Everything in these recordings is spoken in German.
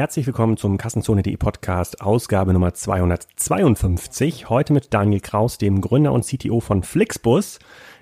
Herzlich willkommen zum Kassenzone.de Podcast, Ausgabe Nummer 252. Heute mit Daniel Kraus, dem Gründer und CTO von Flixbus.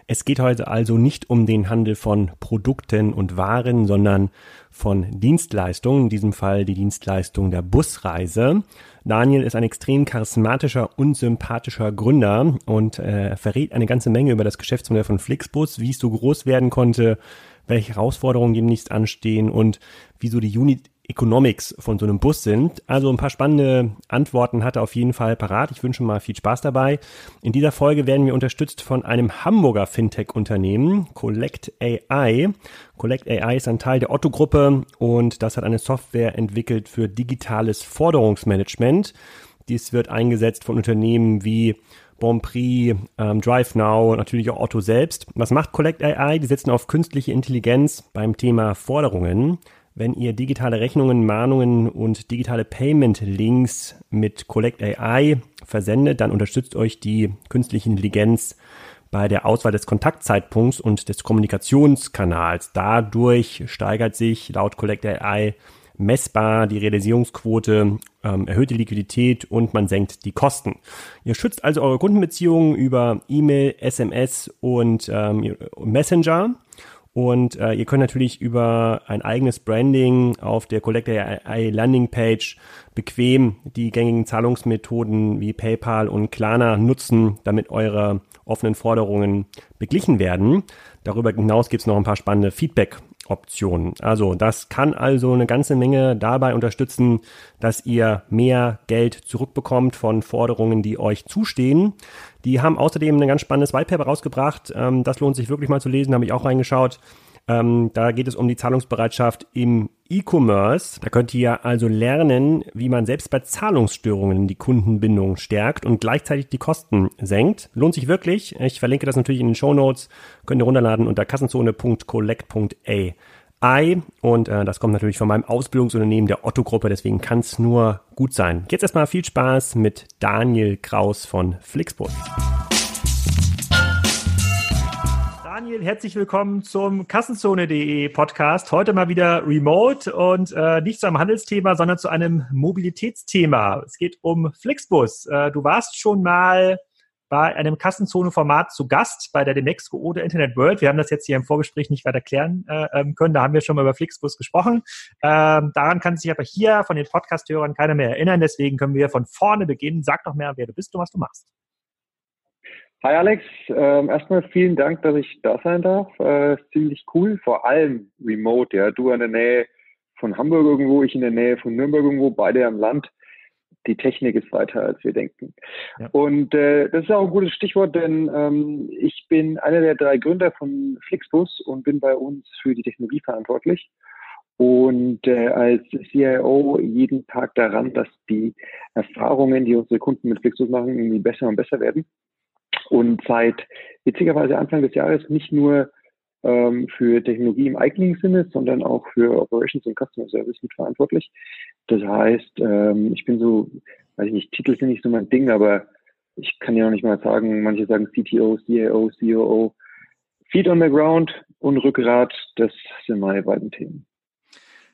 Es geht heute also nicht um den Handel von Produkten und Waren, sondern von Dienstleistungen, in diesem Fall die Dienstleistung der Busreise. Daniel ist ein extrem charismatischer und sympathischer Gründer und äh, verrät eine ganze Menge über das Geschäftsmodell von Flixbus, wie es so groß werden konnte, welche Herausforderungen demnächst anstehen und wieso die Unit Economics von so einem Bus sind. Also ein paar spannende Antworten hat er auf jeden Fall parat. Ich wünsche mal viel Spaß dabei. In dieser Folge werden wir unterstützt von einem Hamburger Fintech-Unternehmen, Collect AI. Collect AI ist ein Teil der Otto-Gruppe und das hat eine Software entwickelt für digitales Forderungsmanagement. Dies wird eingesetzt von Unternehmen wie Bonprix, ähm, DriveNow und natürlich auch Otto selbst. Was macht Collect AI? Die setzen auf künstliche Intelligenz beim Thema Forderungen. Wenn ihr digitale Rechnungen, Mahnungen und digitale Payment-Links mit Collect AI versendet, dann unterstützt euch die künstliche Intelligenz bei der Auswahl des Kontaktzeitpunkts und des Kommunikationskanals. Dadurch steigert sich laut Collect AI messbar die Realisierungsquote, ähm, erhöht die Liquidität und man senkt die Kosten. Ihr schützt also eure Kundenbeziehungen über E-Mail, SMS und ähm, Messenger und äh, ihr könnt natürlich über ein eigenes Branding auf der Collector AI Landing Page bequem die gängigen Zahlungsmethoden wie PayPal und Klarna nutzen, damit eure offenen Forderungen beglichen werden. Darüber hinaus gibt es noch ein paar spannende Feedback Optionen. Also das kann also eine ganze Menge dabei unterstützen, dass ihr mehr Geld zurückbekommt von Forderungen, die euch zustehen. Die haben außerdem ein ganz spannendes Whitepaper rausgebracht. Ähm, das lohnt sich wirklich mal zu lesen, habe ich auch reingeschaut. Ähm, da geht es um die Zahlungsbereitschaft im E-Commerce. Da könnt ihr also lernen, wie man selbst bei Zahlungsstörungen die Kundenbindung stärkt und gleichzeitig die Kosten senkt. Lohnt sich wirklich. Ich verlinke das natürlich in den Show Notes. Könnt ihr runterladen unter kassenzone.collect.ai. Und äh, das kommt natürlich von meinem Ausbildungsunternehmen der Otto-Gruppe. Deswegen kann es nur gut sein. Jetzt erstmal viel Spaß mit Daniel Kraus von Flixbus. Daniel, herzlich willkommen zum Kassenzone.de Podcast. Heute mal wieder remote und äh, nicht zu einem Handelsthema, sondern zu einem Mobilitätsthema. Es geht um Flixbus. Äh, du warst schon mal bei einem Kassenzone-Format zu Gast bei der Demexco oder Internet World. Wir haben das jetzt hier im Vorgespräch nicht weiter klären äh, ähm, können. Da haben wir schon mal über Flixbus gesprochen. Ähm, daran kann sich aber hier von den Podcast-Hörern keiner mehr erinnern. Deswegen können wir von vorne beginnen. Sag doch mehr, wer du bist und was du machst. Hi Alex, ähm, erstmal vielen Dank, dass ich da sein darf. Äh, ziemlich cool, vor allem remote. Ja, du in der Nähe von Hamburg irgendwo, ich in der Nähe von Nürnberg irgendwo, beide am Land. Die Technik ist weiter, als wir denken. Ja. Und äh, das ist auch ein gutes Stichwort, denn ähm, ich bin einer der drei Gründer von Flixbus und bin bei uns für die Technologie verantwortlich. Und äh, als CIO jeden Tag daran, dass die Erfahrungen, die unsere Kunden mit Flixbus machen, irgendwie besser und besser werden und seit witzigerweise Anfang des Jahres nicht nur ähm, für Technologie im eigenen Sinne, sondern auch für Operations und Customer Service mitverantwortlich. Das heißt, ähm, ich bin so, weiß ich nicht, Titel sind nicht so mein Ding, aber ich kann ja noch nicht mal sagen, manche sagen CTO, CIO, COO. Feet on the ground und Rückgrat, das sind meine beiden Themen.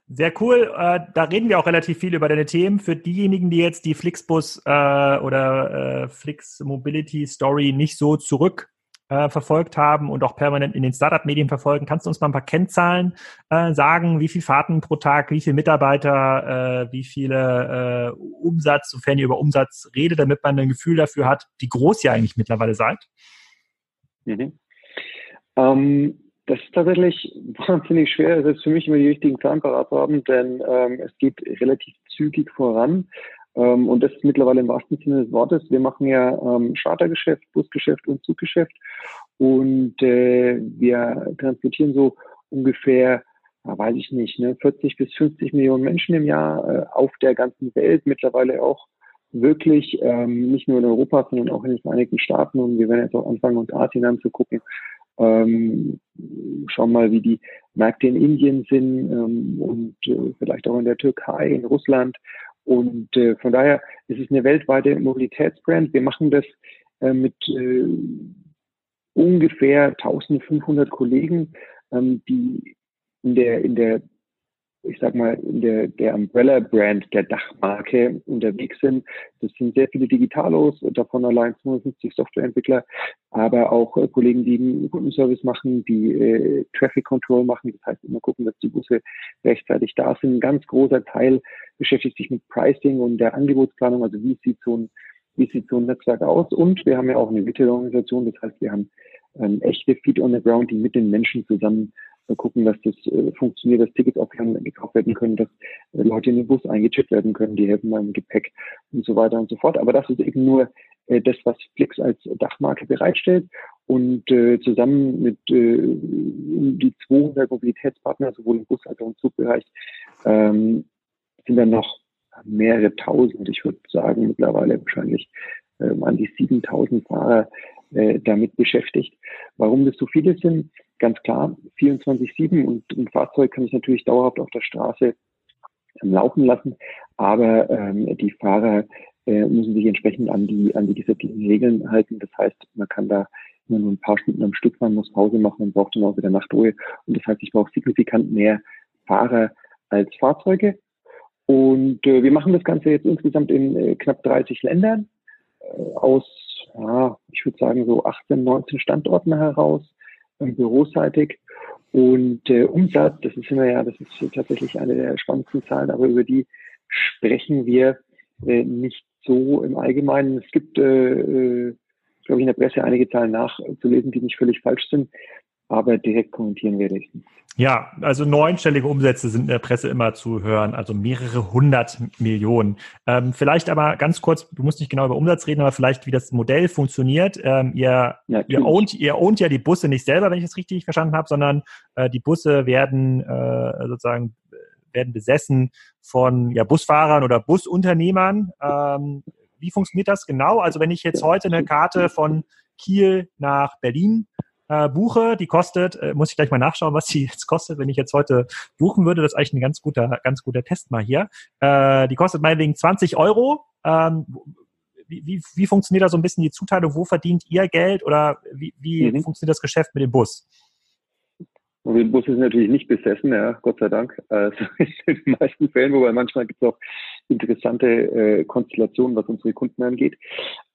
Sehr cool. Äh, da reden wir auch relativ viel über deine Themen. Für diejenigen, die jetzt die Flixbus äh, oder äh, Flix Mobility Story nicht so zurück äh, verfolgt haben und auch permanent in den Startup-Medien verfolgen, kannst du uns mal ein paar Kennzahlen äh, sagen? Wie viele Fahrten pro Tag, wie viele Mitarbeiter, äh, wie viele äh, Umsatz, sofern ihr über Umsatz redet, damit man ein Gefühl dafür hat, wie groß ihr eigentlich mittlerweile seid? Mhm. Ähm, das ist tatsächlich wahnsinnig schwer. Es ist für mich immer die richtigen Zahlen parat zu haben, denn ähm, es geht relativ zügig voran. Ähm, und das ist mittlerweile im wahrsten Sinne des Wortes. Wir machen ja ähm, Chartergeschäft, Busgeschäft und Zuggeschäft. Und äh, wir transportieren so ungefähr, ja, weiß ich nicht, ne, 40 bis 50 Millionen Menschen im Jahr äh, auf der ganzen Welt, mittlerweile auch wirklich ähm, nicht nur in Europa, sondern auch in den Vereinigten Staaten. Und wir werden jetzt auch anfangen, uns Asien anzugucken. Ähm, schauen mal, wie die Märkte in Indien sind ähm, und äh, vielleicht auch in der Türkei, in Russland. Und äh, von daher ist es eine weltweite Mobilitätsbrand. Wir machen das äh, mit äh, ungefähr 1500 Kollegen, ähm, die in der, in der ich sag mal, in der, der Umbrella-Brand der Dachmarke unterwegs sind. Das sind sehr viele Digitalos, davon allein 250 Softwareentwickler, aber auch äh, Kollegen, die einen Kundenservice machen, die äh, Traffic Control machen. Das heißt, immer gucken, dass die Busse rechtzeitig da sind. Ein ganz großer Teil beschäftigt sich mit Pricing und der Angebotsplanung. Also wie sieht so ein, wie sieht so ein Netzwerk aus? Und wir haben ja auch eine Retail-Organisation. Das heißt, wir haben ähm, echte Feet on the Ground, die mit den Menschen zusammen gucken, dass das äh, funktioniert, dass Tickets offline gekauft werden können, dass äh, Leute in den Bus eingechippt werden können, die helfen beim Gepäck und so weiter und so fort. Aber das ist eben nur äh, das, was Flix als Dachmarke bereitstellt. Und äh, zusammen mit äh, um die 200 Mobilitätspartner, sowohl im Bus als auch im Zugbereich, ähm, sind dann noch mehrere tausend, ich würde sagen mittlerweile wahrscheinlich ähm, an die 7000 Fahrer äh, damit beschäftigt. Warum das so viele sind? Ganz klar 24-7 und ein Fahrzeug kann ich natürlich dauerhaft auf der Straße ähm, laufen lassen, aber ähm, die Fahrer äh, müssen sich entsprechend an die, an die gesetzlichen Regeln halten. Das heißt, man kann da immer nur ein paar Stunden am Stück fahren, muss Pause machen und braucht dann auch wieder Nachtruhe. Und das heißt, ich brauche signifikant mehr Fahrer als Fahrzeuge. Und äh, wir machen das Ganze jetzt insgesamt in äh, knapp 30 Ländern äh, aus, ja, ich würde sagen, so 18, 19 Standorten heraus büroseitig. Und der Umsatz, das ist immer ja, das ist tatsächlich eine der spannendsten Zahlen, aber über die sprechen wir äh, nicht so im Allgemeinen. Es gibt, äh, äh glaube ich, in der Presse einige Zahlen nachzulesen, die nicht völlig falsch sind aber direkt kommentieren werde ich nicht. Ja, also neunstellige Umsätze sind in der Presse immer zu hören, also mehrere hundert Millionen. Ähm, vielleicht aber ganz kurz, du musst nicht genau über Umsatz reden, aber vielleicht, wie das Modell funktioniert. Ähm, ihr, ihr, ownt, ihr ownt ja die Busse nicht selber, wenn ich das richtig verstanden habe, sondern äh, die Busse werden äh, sozusagen werden besessen von ja, Busfahrern oder Busunternehmern. Ähm, wie funktioniert das genau? Also wenn ich jetzt heute eine Karte von Kiel nach Berlin äh, buche, die kostet, äh, muss ich gleich mal nachschauen, was die jetzt kostet, wenn ich jetzt heute buchen würde. Das ist eigentlich ein ganz guter, ganz guter Test mal hier. Äh, die kostet meinetwegen 20 Euro. Ähm, wie, wie, wie funktioniert da so ein bisschen die Zuteilung? Wo verdient ihr Geld oder wie, wie mhm. funktioniert das Geschäft mit dem Bus? Und der Bus ist natürlich nicht besessen, ja, Gott sei Dank. Also in den meisten Fällen, wobei manchmal gibt es auch interessante äh, Konstellationen, was unsere Kunden angeht.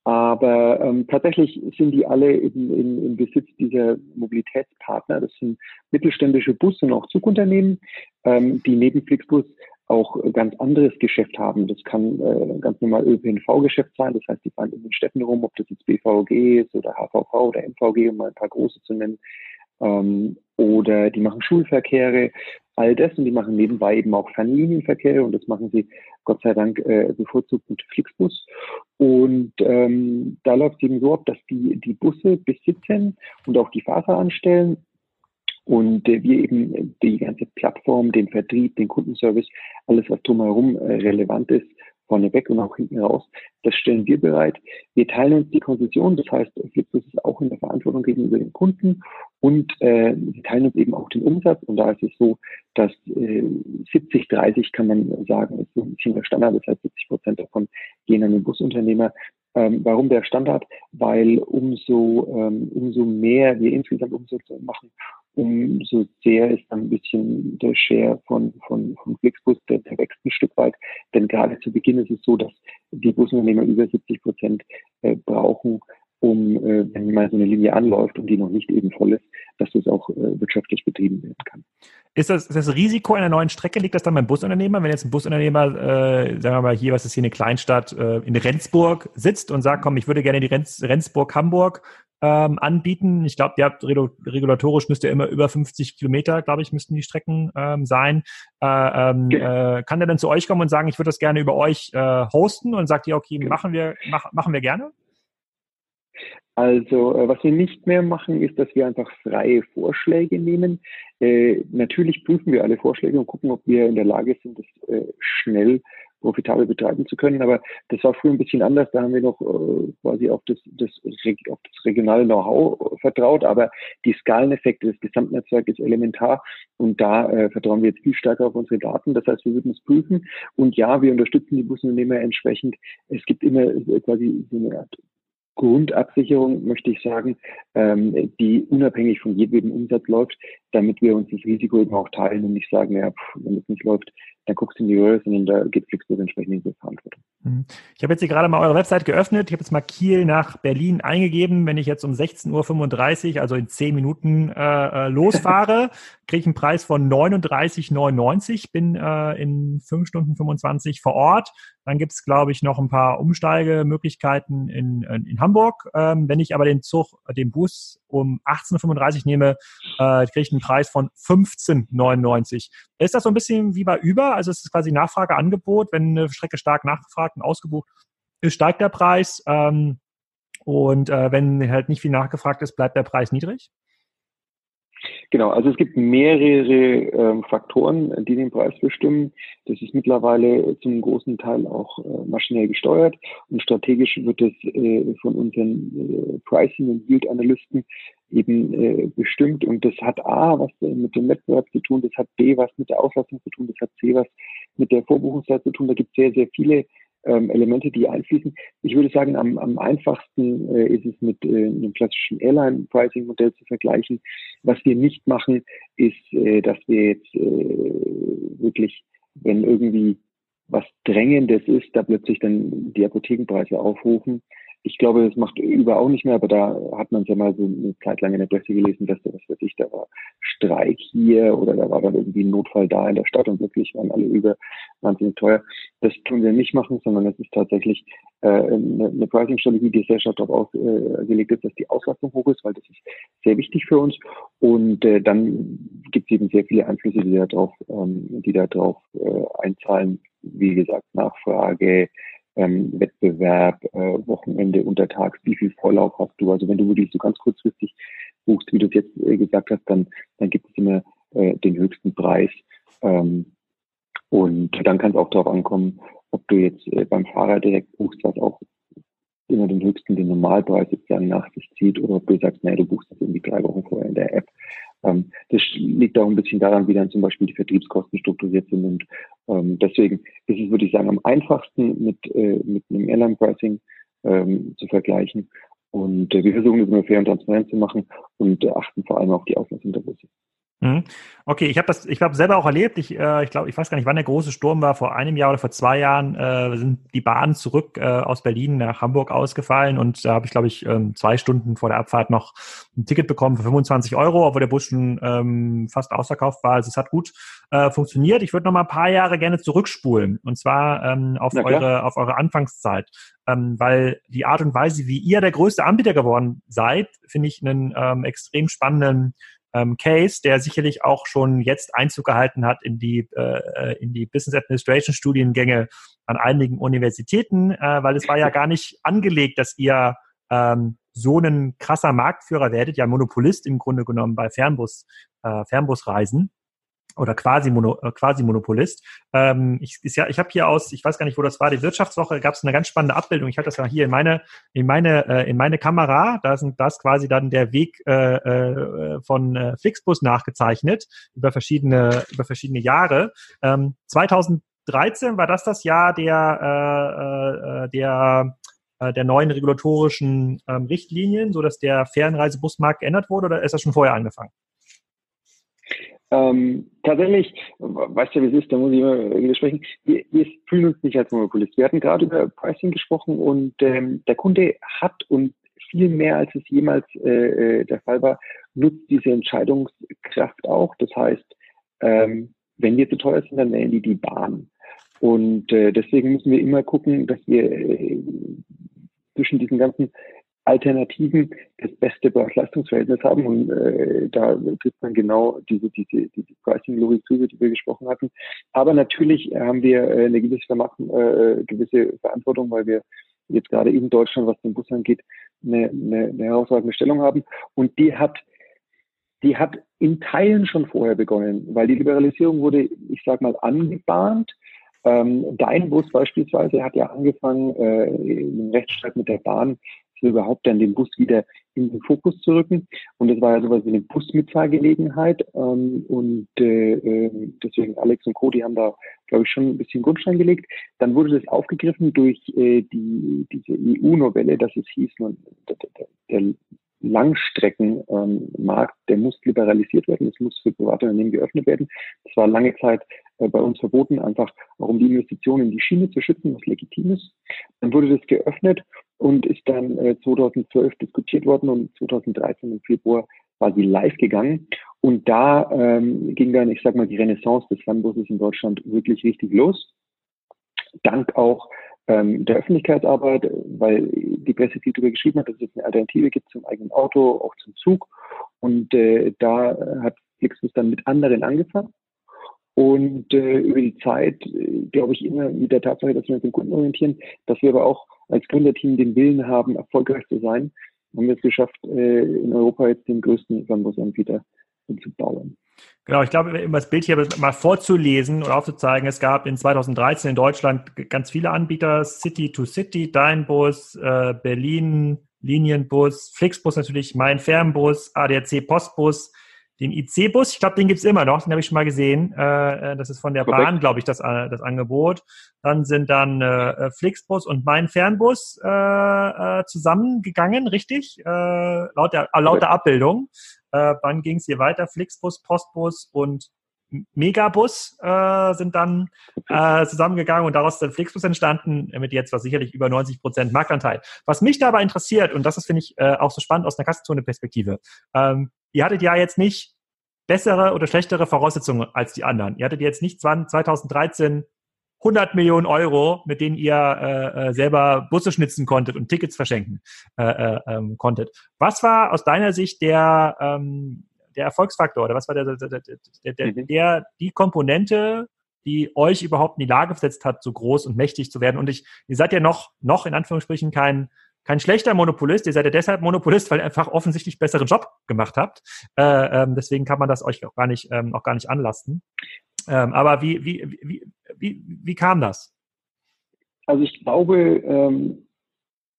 Aber ähm, tatsächlich sind die alle in, in, in Besitz dieser Mobilitätspartner. Das sind mittelständische Bus- und auch Zugunternehmen, ähm, die neben Flixbus auch ganz anderes Geschäft haben. Das kann äh, ganz normal ÖPNV-Geschäft sein. Das heißt, die fahren in den Städten rum, ob das jetzt BVG ist oder HVV oder MVG, um mal ein paar große zu nennen. Ähm, oder die machen Schulverkehre, all das und die machen nebenbei eben auch Fernlinienverkehre und das machen sie Gott sei Dank äh, bevorzugt mit Flixbus. Und ähm, da läuft es eben so ab, dass die, die Busse besitzen und auch die Fahrer anstellen und äh, wir eben die ganze Plattform, den Vertrieb, den Kundenservice, alles was drumherum äh, relevant ist, vorneweg und auch hinten raus. Das stellen wir bereit. Wir teilen uns die Konzession, das heißt, Flixbus ist auch in der Verantwortung gegenüber den Kunden und äh, wir teilen uns eben auch den Umsatz. Und da ist es so, dass äh, 70, 30 kann man sagen, ist so ein bisschen der Standard. Das heißt, 70 Prozent davon gehen an den Busunternehmer. Ähm, warum der Standard? Weil umso, ähm, umso mehr wir insgesamt Umsätze machen, umso sehr ist dann ein bisschen der Share von, von, von Flixbus, der, der wächst ein Stück weit. Denn gerade zu Beginn ist es so, dass die Busunternehmer über 70 Prozent äh, brauchen, um, äh, wenn mal so eine Linie anläuft und die noch nicht eben voll ist, dass das auch äh, wirtschaftlich betrieben werden kann. Ist das, ist das Risiko einer neuen Strecke, liegt das dann beim Busunternehmer? Wenn jetzt ein Busunternehmer, äh, sagen wir mal hier, was ist hier eine Kleinstadt, äh, in Rendsburg sitzt und sagt, komm, ich würde gerne die Rendsburg-Hamburg ähm, anbieten. Ich glaube, ihr habt regulatorisch müsst ihr immer über 50 Kilometer, glaube ich, müssten die Strecken ähm, sein. Äh, ähm, äh, kann der dann zu euch kommen und sagen, ich würde das gerne über euch äh, hosten und sagt ihr, okay, machen wir, mach, machen wir gerne? Also äh, was wir nicht mehr machen, ist, dass wir einfach freie Vorschläge nehmen. Äh, natürlich prüfen wir alle Vorschläge und gucken, ob wir in der Lage sind, das äh, schnell profitabel betreiben zu können. Aber das war früher ein bisschen anders. Da haben wir noch äh, quasi auf das, das, auf das regionale Know-how vertraut. Aber die Skaleneffekte des Gesamtnetzwerks ist elementar. Und da äh, vertrauen wir jetzt viel stärker auf unsere Daten. Das heißt, wir würden es prüfen. Und ja, wir unterstützen die Busunternehmer entsprechend. Es gibt immer äh, quasi so eine Art Grundabsicherung, möchte ich sagen, ähm, die unabhängig von jedem Umsatz läuft, damit wir uns das Risiko eben auch teilen und nicht sagen, ja, pff, wenn es nicht läuft, dann guckst du in die Röhre, sondern da geht Flixbus entsprechend in die Verantwortung. Mhm. Ich habe jetzt hier gerade mal eure Website geöffnet. Ich habe jetzt mal Kiel nach Berlin eingegeben. Wenn ich jetzt um 16.35 Uhr, also in 10 Minuten äh, äh losfahre, kriege ich einen Preis von 39,99. Bin äh, in 5 Stunden 25 vor Ort. Dann gibt es, glaube ich, noch ein paar Umsteigemöglichkeiten in, in, in Hamburg. Ähm, wenn ich aber den Zug, den Bus um 18.35 Uhr nehme, äh, kriege ich einen Preis von 15,99. Ist das so ein bisschen wie bei Uber? Also es ist quasi Nachfrage, Angebot. Wenn eine Strecke stark nachgefragt und ausgebucht ist, steigt der Preis. Ähm, und äh, wenn halt nicht viel nachgefragt ist, bleibt der Preis niedrig? Genau, also es gibt mehrere ähm, Faktoren, die den Preis bestimmen. Das ist mittlerweile zum großen Teil auch äh, maschinell gesteuert und strategisch wird es äh, von unseren äh, Pricing- und Yield-Analysten eben äh, bestimmt und das hat A was mit dem Wettbewerb zu tun, das hat B was mit der Auslastung zu tun, das hat C was mit der Vorbuchungszeit zu tun. Da gibt es sehr, sehr viele ähm, Elemente, die einfließen. Ich würde sagen, am, am einfachsten äh, ist es mit äh, einem klassischen Airline-Pricing-Modell zu vergleichen. Was wir nicht machen, ist, äh, dass wir jetzt äh, wirklich, wenn irgendwie was Drängendes ist, da plötzlich dann die Apothekenpreise aufrufen ich glaube, das macht über auch nicht mehr, aber da hat man es ja mal so eine Zeit lang in der Presse gelesen, dass da, was weiß ich, da war Streik hier oder da war dann irgendwie ein Notfall da in der Stadt und wirklich waren alle über wahnsinnig teuer. Das tun wir nicht machen, sondern es ist tatsächlich äh, eine, eine Pricing-Strategie, die sehr stark darauf ausgelegt ist, dass die Auslastung hoch ist, weil das ist sehr wichtig für uns. Und äh, dann gibt es eben sehr viele Einflüsse, die da drauf, ähm, die da drauf äh, einzahlen. Wie gesagt, Nachfrage, ähm, Wettbewerb, äh, Wochenende, untertags, wie viel Vorlauf hast du? Also wenn du wirklich so ganz kurzfristig buchst, wie du es jetzt äh, gesagt hast, dann, dann gibt es immer äh, den höchsten Preis. Ähm, und dann kann es auch darauf ankommen, ob du jetzt äh, beim Fahrer direkt buchst, was auch immer den höchsten, den Normalpreis sozusagen nach sich zieht, oder ob du sagst, nee, du buchst das irgendwie drei Wochen vorher in der App. Ähm, das liegt auch ein bisschen daran, wie dann zum Beispiel die Vertriebskosten strukturiert sind. Und ähm, deswegen ist es, würde ich sagen, am einfachsten mit, äh, mit einem Airline-Pricing ähm, zu vergleichen. Und äh, wir versuchen es immer fair und transparent zu machen und äh, achten vor allem auf die. Mhm. Okay, ich habe das, ich glaube, selber auch erlebt. Ich, äh, ich glaube, ich weiß gar nicht, wann der große Sturm war. Vor einem Jahr oder vor zwei Jahren äh, sind die Bahnen zurück äh, aus Berlin nach Hamburg ausgefallen und da habe ich, glaube ich, ähm, zwei Stunden vor der Abfahrt noch ein Ticket bekommen für 25 Euro, obwohl der Bus schon ähm, fast ausverkauft war. Also es hat gut äh, funktioniert. Ich würde noch mal ein paar Jahre gerne zurückspulen und zwar ähm, auf eure auf eure Anfangszeit, ähm, weil die Art und Weise, wie ihr der größte Anbieter geworden seid, finde ich einen ähm, extrem spannenden ähm, Case, der sicherlich auch schon jetzt Einzug gehalten hat in die, äh, in die Business Administration Studiengänge an einigen Universitäten, äh, weil es war ja gar nicht angelegt, dass ihr ähm, so ein krasser Marktführer werdet, ja Monopolist im Grunde genommen bei Fernbus, äh, Fernbusreisen oder quasi, Mono, äh, quasi Monopolist. Ähm, ich ist ja, ich habe hier aus, ich weiß gar nicht, wo das war, die Wirtschaftswoche, gab es eine ganz spannende Abbildung. Ich habe das ja hier in meine, in meine, äh, in meine Kamera. Da sind das quasi dann der Weg äh, äh, von äh, Flixbus nachgezeichnet über verschiedene, über verschiedene Jahre. Ähm, 2013 war das das Jahr der, äh, äh, der äh, der neuen regulatorischen ähm, Richtlinien, so dass der Fernreisebusmarkt geändert wurde, oder ist das schon vorher angefangen? Ähm, tatsächlich, weißt du, wie es ist, da muss ich immer Englisch sprechen, wir, wir fühlen uns nicht als Monopolist. Wir hatten gerade über Pricing gesprochen und ähm, der Kunde hat und viel mehr, als es jemals äh, äh der Fall war, nutzt diese Entscheidungskraft auch. Das heißt, ähm, wenn wir zu teuer sind, dann wählen die die Bahn. Und äh, deswegen müssen wir immer gucken, dass wir äh, zwischen diesen ganzen Alternativen das beste Preis-Leistungsverhältnis haben. Und äh, da trifft man genau diese, diese, diese Pricing-Logik zu, über die wir gesprochen hatten. Aber natürlich haben wir äh, eine gewisse, äh, gewisse Verantwortung, weil wir jetzt gerade in Deutschland, was den Bus angeht, eine, eine, eine herausragende Stellung haben. Und die hat die hat in Teilen schon vorher begonnen, weil die Liberalisierung wurde, ich sag mal, angebahnt. Ähm, Dein Bus beispielsweise hat ja angefangen, äh, im Rechtsstreit mit der Bahn so überhaupt dann den Bus wieder in den Fokus zu rücken. Und das war ja sowas wie eine Busmitfahrgelegenheit. Ähm, und äh, äh, deswegen Alex und Cody haben da, glaube ich, schon ein bisschen Grundstein gelegt. Dann wurde das aufgegriffen durch äh, die, diese EU-Novelle, dass es hieß, man, der, der, der Langstreckenmarkt, ähm, der muss liberalisiert werden, es muss für private Unternehmen geöffnet werden. Das war lange Zeit äh, bei uns verboten, einfach auch um die Investitionen in die Schiene zu schützen, was legitim ist. Dann wurde das geöffnet und ist dann äh, 2012 diskutiert worden und 2013 im Februar war sie live gegangen. Und da ähm, ging dann, ich sag mal, die Renaissance des Fernbuses in Deutschland wirklich richtig los. Dank auch ähm, der Öffentlichkeitsarbeit, weil die Presse viel darüber geschrieben hat, dass es eine Alternative gibt zum eigenen Auto, auch zum Zug. Und äh, da hat Flixbus dann mit anderen angefangen. Und äh, über die Zeit, äh, glaube ich, immer mit der Tatsache, dass wir uns den Kunden orientieren, dass wir aber auch als Gründerteam den Willen haben, erfolgreich zu sein, haben wir es geschafft, äh, in Europa jetzt den größten Fernbusanbieter zu bauen. Genau, ich glaube, um das Bild hier mal vorzulesen oder aufzuzeigen, es gab in 2013 in Deutschland ganz viele Anbieter, City to City, Deinbus, äh, Berlin, Linienbus, Flixbus natürlich, Mein Fernbus, ADAC Postbus, den IC-Bus, ich glaube, den gibt's immer noch, den habe ich schon mal gesehen. Äh, äh das ist von der Korrekt. Bahn, glaube ich, das, äh, das Angebot. Dann sind dann äh, äh, Flixbus und Mein Fernbus äh, äh, zusammengegangen, richtig? Äh, laut, der, äh, laut der Abbildung. Äh, dann ging es hier weiter, Flixbus, Postbus und Megabus äh, sind dann äh, zusammengegangen und daraus ist der Flixbus entstanden, mit jetzt was sicherlich über 90 Prozent Marktanteil. Was mich dabei interessiert, und das ist, finde ich, äh, auch so spannend aus einer Kassenzone-Perspektive, ähm, ihr hattet ja jetzt nicht bessere oder schlechtere Voraussetzungen als die anderen. Ihr hattet jetzt nicht 2013 100 Millionen Euro, mit denen ihr äh, äh, selber Busse schnitzen konntet und Tickets verschenken äh, äh, ähm, konntet. Was war aus deiner Sicht der, ähm, der Erfolgsfaktor oder was war der, der, der, der, mhm. der, die Komponente, die euch überhaupt in die Lage versetzt hat, so groß und mächtig zu werden? Und ich, ihr seid ja noch, noch in Anführungsstrichen kein, kein schlechter Monopolist. Ihr seid ja deshalb Monopolist, weil ihr einfach offensichtlich besseren Job gemacht habt. Äh, ähm, deswegen kann man das euch auch gar nicht, ähm, auch gar nicht anlasten. Ähm, aber wie, wie, wie, wie, wie kam das? Also ich glaube, ähm,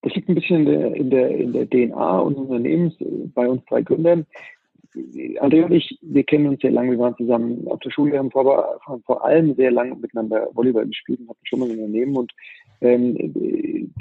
das liegt ein bisschen in der, in der, in der DNA unseres Unternehmens, bei uns drei Gründern. André und ich, wir kennen uns sehr lange, wir waren zusammen auf der Schule, haben vor, vor allem sehr lange miteinander Volleyball gespielt und hatten schon mal ein Unternehmen. Und ähm,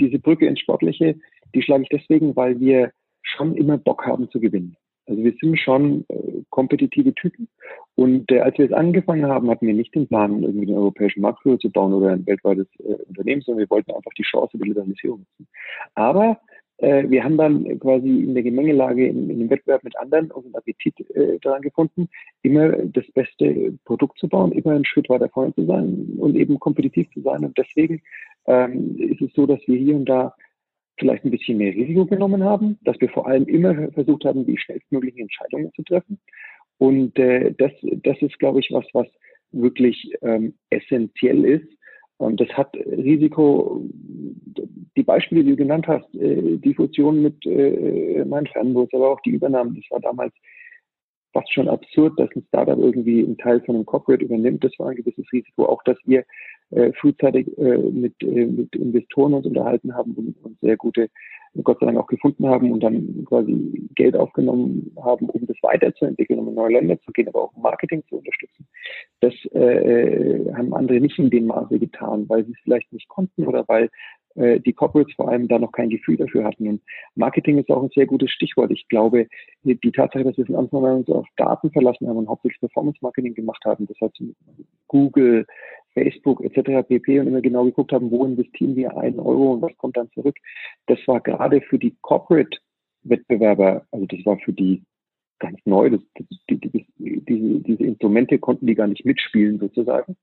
diese Brücke ins Sportliche, die schlage ich deswegen, weil wir schon immer Bock haben zu gewinnen. Also wir sind schon äh, kompetitive Typen. Und äh, als wir es angefangen haben, hatten wir nicht den Plan, irgendwie den europäischen Marktführer zu bauen oder ein weltweites äh, Unternehmen, sondern wir wollten einfach die Chance der Liberalisierung nutzen. Aber äh, wir haben dann quasi in der Gemengelage, in, in dem Wettbewerb mit anderen unseren Appetit äh, daran gefunden, immer das beste Produkt zu bauen, immer einen Schritt weiter vorne zu sein und eben kompetitiv zu sein. Und deswegen ähm, ist es so, dass wir hier und da vielleicht ein bisschen mehr Risiko genommen haben, dass wir vor allem immer versucht haben, die schnellstmöglichen Entscheidungen zu treffen. Und äh, das, das ist, glaube ich, was, was wirklich ähm, essentiell ist. Und das hat Risiko, die Beispiele, die du genannt hast, äh, die Fusion mit äh, mein Fernbus, aber auch die Übernahme, das war damals fast schon absurd, dass ein Startup irgendwie einen Teil von einem Corporate übernimmt. Das war ein gewisses Risiko. Auch, dass wir äh, frühzeitig äh, mit, äh, mit Investoren uns unterhalten haben und, und sehr gute, Gott sei Dank auch gefunden haben und dann quasi Geld aufgenommen haben, um das weiterzuentwickeln, um in neue Länder zu gehen, aber auch Marketing zu unterstützen. Das äh, haben andere nicht in dem Maße getan, weil sie es vielleicht nicht konnten oder weil äh, die Corporates vor allem da noch kein Gefühl dafür hatten. Und Marketing ist auch ein sehr gutes Stichwort. Ich glaube, die Tatsache, dass wir von Anfang an uns auf Daten verlassen haben und hauptsächlich Performance Marketing gemacht haben, das heißt Google, Facebook etc. pp. und immer genau geguckt haben, wo investieren wir einen Euro und was kommt dann zurück. Das war gerade für die Corporate Wettbewerber, also das war für die ganz neu. Das, das, die, die, diese, diese Instrumente konnten die gar nicht mitspielen sozusagen.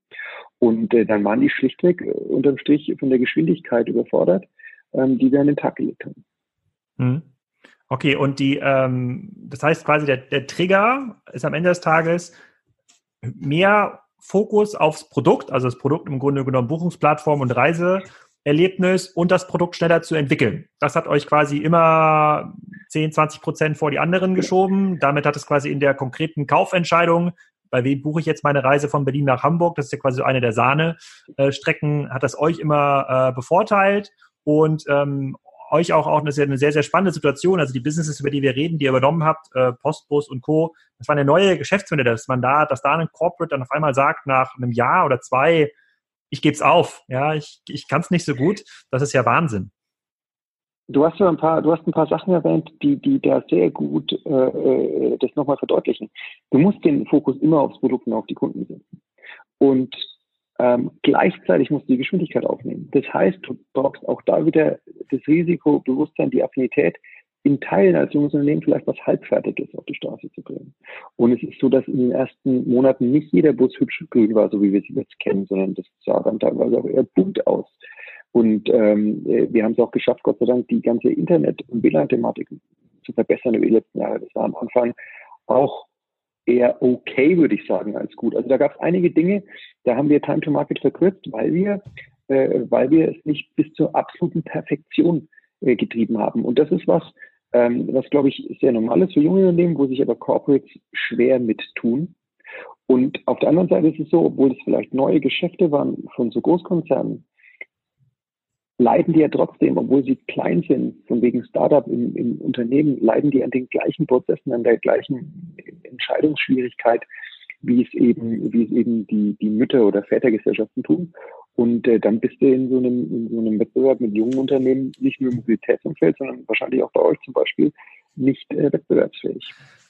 Und äh, dann waren die schlichtweg äh, unterm Strich von der Geschwindigkeit überfordert, ähm, die wir an den Tag gelegt haben. Mhm. Okay, und die, ähm, das heißt quasi, der, der Trigger ist am Ende des Tages mehr Fokus aufs Produkt, also das Produkt im Grunde genommen Buchungsplattform und Reiseerlebnis und das Produkt schneller zu entwickeln. Das hat euch quasi immer 10, 20 Prozent vor die anderen geschoben. Damit hat es quasi in der konkreten Kaufentscheidung, bei wem buche ich jetzt meine Reise von Berlin nach Hamburg, das ist ja quasi eine der Sahne-Strecken, hat das euch immer äh, bevorteilt. Und ähm, euch auch, auch eine sehr, eine sehr, sehr spannende Situation. Also die Businesses, über die wir reden, die ihr übernommen habt, äh, Postbus und Co., das war eine neue Geschäftsmodell, dass man da, dass da ein Corporate dann auf einmal sagt, nach einem Jahr oder zwei, ich gebe es auf, ja, ich, ich kann es nicht so gut, das ist ja Wahnsinn. Du hast ja ein paar, du hast ein paar Sachen erwähnt, die, die da sehr gut äh, äh das nochmal verdeutlichen. Du musst den Fokus immer aufs Produkt und auf die Kunden setzen. Und ähm, gleichzeitig musst du die Geschwindigkeit aufnehmen. Das heißt, du brauchst auch da wieder das Risikobewusstsein, die Affinität, in Teilen als junges Unternehmen vielleicht was Halbfertiges auf die Straße zu bringen. Und es ist so, dass in den ersten Monaten nicht jeder Bus hübsch grün war, so wie wir sie jetzt kennen, sondern das sah dann teilweise auch eher bunt aus. Und ähm, wir haben es auch geschafft, Gott sei Dank, die ganze Internet- und WLAN-Thematik zu verbessern über die letzten Jahre. Das war am Anfang auch eher okay, würde ich sagen, als gut. Also da gab es einige Dinge, da haben wir Time to Market verkürzt, weil wir, äh, weil wir es nicht bis zur absoluten Perfektion äh, getrieben haben. Und das ist was, ähm, was glaube ich sehr normal ist für junge Unternehmen, wo sich aber Corporates schwer mit tun. Und auf der anderen Seite ist es so, obwohl es vielleicht neue Geschäfte waren von so Großkonzernen, leiden die ja trotzdem, obwohl sie klein sind, von wegen Startup im, im Unternehmen, leiden die an den gleichen Prozessen, an der gleichen Entscheidungsschwierigkeit, wie es eben, wie es eben die, die Mütter- oder Vätergesellschaften tun. Und äh, dann bist du in so, einem, in so einem Wettbewerb mit jungen Unternehmen nicht nur im Mobilitätsumfeld, sondern wahrscheinlich auch bei euch zum Beispiel nicht äh, wettbewerbsfähig.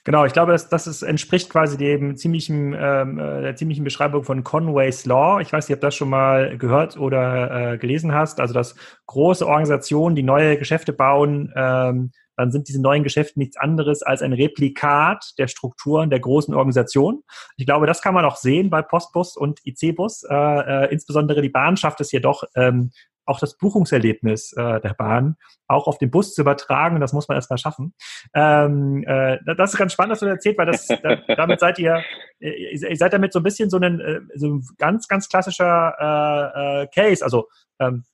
Genau, ich glaube, das, das ist, entspricht quasi dem ziemlichen, ähm, äh, der ziemlichen Beschreibung von Conway's Law. Ich weiß nicht, ob du das schon mal gehört oder äh, gelesen hast. Also, dass große Organisationen, die neue Geschäfte bauen, ähm, dann sind diese neuen Geschäfte nichts anderes als ein Replikat der Strukturen der großen Organisation. Ich glaube, das kann man auch sehen bei Postbus und IC-Bus. Äh, äh, insbesondere die Bahn schafft es jedoch, ähm, auch das Buchungserlebnis äh, der Bahn auch auf den Bus zu übertragen. Das muss man erstmal schaffen. Ähm, äh, das ist ganz spannend, dass du erzählt, weil das, da, damit seid ihr, ihr seid damit so ein bisschen so ein, äh, so ein ganz, ganz klassischer äh, äh, Case. Also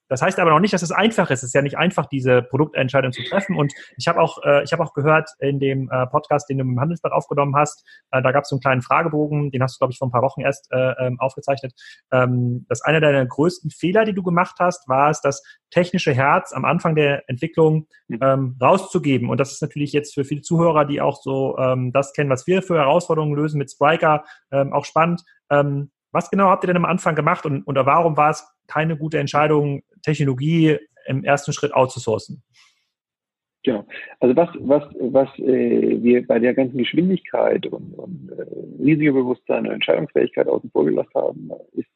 das heißt aber noch nicht, dass es einfach ist. Es ist ja nicht einfach, diese Produktentscheidung zu treffen. Und ich habe auch, äh, ich habe auch gehört in dem äh, Podcast, den du im Handelsblatt aufgenommen hast, äh, da gab es so einen kleinen Fragebogen, den hast du, glaube ich, vor ein paar Wochen erst äh, ähm, aufgezeichnet, ähm, dass einer deiner größten Fehler, die du gemacht hast, war es, das technische Herz am Anfang der Entwicklung mhm. ähm, rauszugeben. Und das ist natürlich jetzt für viele Zuhörer, die auch so ähm, das kennen, was wir für Herausforderungen lösen mit Spriker, ähm, auch spannend. Ähm, was genau habt ihr denn am Anfang gemacht und, und warum war es keine gute Entscheidung, Technologie im ersten Schritt outzusourcen? Genau. Also was, was, was äh, wir bei der ganzen Geschwindigkeit und, und äh, Risikobewusstsein und Entscheidungsfähigkeit außen vor gelassen haben, ist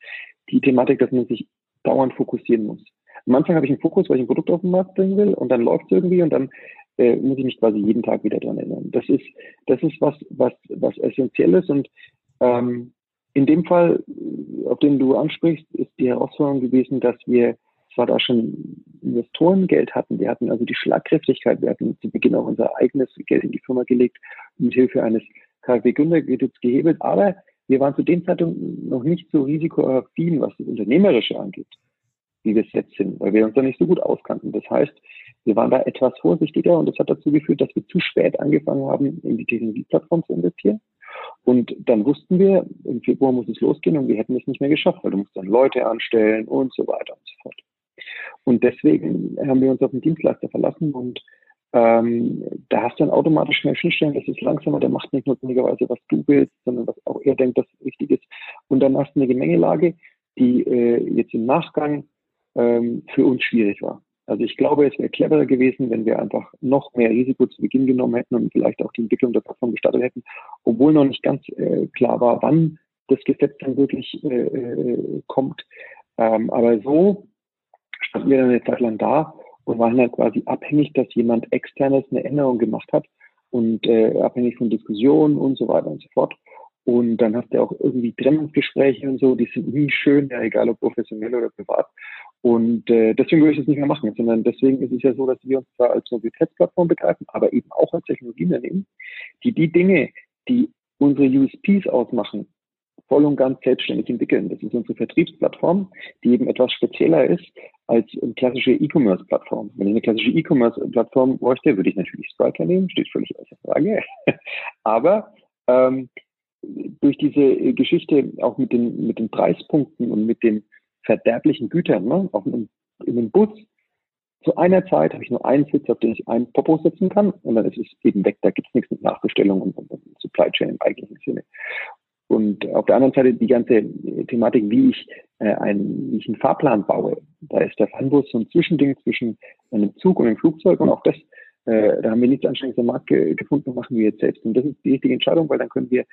die Thematik, dass man sich dauernd fokussieren muss. Am Anfang habe ich einen Fokus, weil ich ein Produkt auf den Markt bringen will und dann läuft es irgendwie und dann äh, muss ich mich quasi jeden Tag wieder dran erinnern. Das ist, das ist was, was, was essentiell ist und ähm, in dem Fall, auf den du ansprichst, ist die Herausforderung gewesen, dass wir zwar da schon Investorengeld hatten, wir hatten also die Schlagkräftigkeit, wir hatten zu Beginn auch unser eigenes Geld in die Firma gelegt mit Hilfe eines KfW-Gründerkredits gehebelt, aber wir waren zu dem Zeitpunkt noch nicht so risikoaffin, was das Unternehmerische angeht, wie wir es jetzt sind, weil wir uns da nicht so gut auskannten. Das heißt, wir waren da etwas vorsichtiger und das hat dazu geführt, dass wir zu spät angefangen haben, in die Technologieplattform zu investieren. Und dann wussten wir, im Februar muss es losgehen und wir hätten es nicht mehr geschafft, weil du musst dann Leute anstellen und so weiter und so fort. Und deswegen haben wir uns auf den Dienstleister verlassen und ähm, da hast du dann automatisch mehr Schnittstellen, das ist langsamer, der macht nicht notwendigerweise, was du willst, sondern was auch er denkt, dass richtig ist. Und dann hast du eine Gemengelage, die äh, jetzt im Nachgang ähm, für uns schwierig war. Also ich glaube, es wäre cleverer gewesen, wenn wir einfach noch mehr Risiko zu Beginn genommen hätten und vielleicht auch die Entwicklung der Plattform gestartet hätten, obwohl noch nicht ganz äh, klar war, wann das Gesetz dann wirklich äh, äh, kommt. Ähm, aber so standen wir dann eine Zeit lang da und waren halt quasi abhängig, dass jemand externes eine Änderung gemacht hat und äh, abhängig von Diskussionen und so weiter und so fort. Und dann hast du auch irgendwie Trennungsgespräche und so, die sind nie schön, ja, egal ob professionell oder privat. Und äh, deswegen würde ich das nicht mehr machen, sondern deswegen ist es ja so, dass wir uns zwar als Mobilitätsplattform begreifen, aber eben auch als Technologieunternehmen, die die Dinge, die unsere USPs ausmachen, voll und ganz selbstständig entwickeln. Das ist unsere Vertriebsplattform, die eben etwas spezieller ist als eine klassische E-Commerce-Plattform. Wenn ich eine klassische E-Commerce-Plattform bräuchte, würde ich natürlich Striker nehmen, steht völlig außer Frage. aber ähm, durch diese Geschichte auch mit den, mit den Preispunkten und mit den verderblichen Gütern, ne, auf einem, in einem Bus zu einer Zeit habe ich nur einen Sitz, auf den ich einen Popo setzen kann und dann ist es eben weg. Da gibt es nichts mit Nachbestellung und, und, und Supply Chain im eigentlichen Sinne. Und auf der anderen Seite die ganze Thematik, wie ich, äh, einen, wie ich einen Fahrplan baue. Da ist der Fernbus so ein Zwischending zwischen einem Zug und einem Flugzeug und auch das, äh, da haben wir nichts Anstrengendes am Markt ge gefunden, machen wir jetzt selbst. Und das ist die richtige Entscheidung, weil dann können wir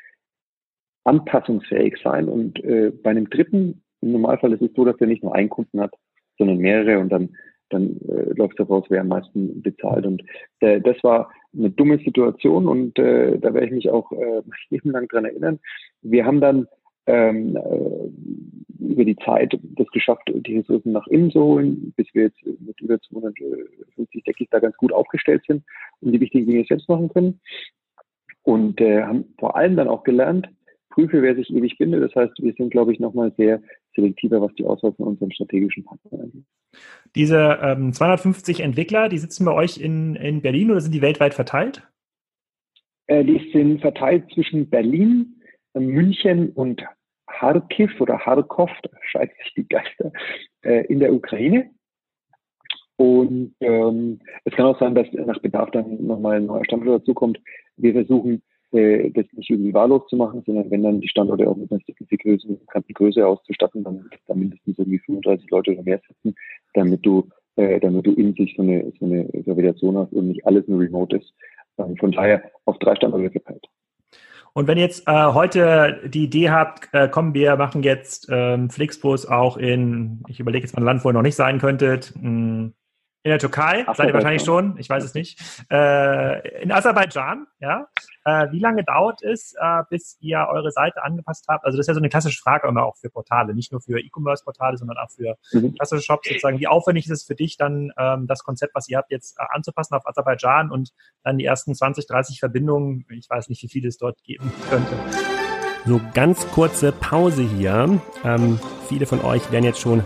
anpassungsfähig sein. Und äh, bei einem dritten, im Normalfall ist es so, dass er nicht nur einen Kunden hat, sondern mehrere und dann dann äh, läuft es daraus, wer am meisten bezahlt. Und äh, das war eine dumme Situation und äh, da werde ich mich auch äh, mein lang dran erinnern. Wir haben dann ähm, äh, über die Zeit das geschafft, die Ressourcen nach innen zu holen, bis wir jetzt mit über 250 Deckig da ganz gut aufgestellt sind und die wichtigen Dinge selbst machen können. Und äh, haben vor allem dann auch gelernt, prüfe, wer sich ewig bindet. Das heißt, wir sind, glaube ich, nochmal sehr selektiver, was die Auswahl von unseren strategischen Partnern angeht. Diese ähm, 250 Entwickler, die sitzen bei euch in, in Berlin oder sind die weltweit verteilt? Äh, die sind verteilt zwischen Berlin, München und Kharkiv oder Kharkov, da scheiden sich die Geister, äh, in der Ukraine. Und ähm, es kann auch sein, dass nach Bedarf dann nochmal ein neuer Standort dazukommt. Wir versuchen, äh, das nicht irgendwie wahllos zu machen, sondern wenn dann die Standorte auch mit einer signifikanten Größe auszustatten, dann, dann mindestens irgendwie 35 Leute oder mehr sitzen, damit du, äh, damit du in sich so eine, so eine Gravitation hast und nicht alles nur remote ist. Ähm, von daher auf drei Standorte verteilt. Und wenn jetzt äh, heute die Idee habt, äh, kommen wir machen jetzt ähm, Flixbus auch in, ich überlege jetzt mal ein Land, wo ihr noch nicht sein könntet, mh, hm, in der Türkei, seid ihr wahrscheinlich schon, ich weiß es nicht. Äh, in Aserbaidschan, ja. Äh, wie lange dauert es, äh, bis ihr eure Seite angepasst habt? Also das ist ja so eine klassische Frage immer auch für Portale, nicht nur für E-Commerce-Portale, sondern auch für mhm. klassische Shops sozusagen. Wie aufwendig ist es für dich dann, ähm, das Konzept, was ihr habt, jetzt äh, anzupassen auf Aserbaidschan und dann die ersten 20, 30 Verbindungen, ich weiß nicht, wie viele es dort geben könnte. So ganz kurze Pause hier. Ähm, viele von euch werden jetzt schon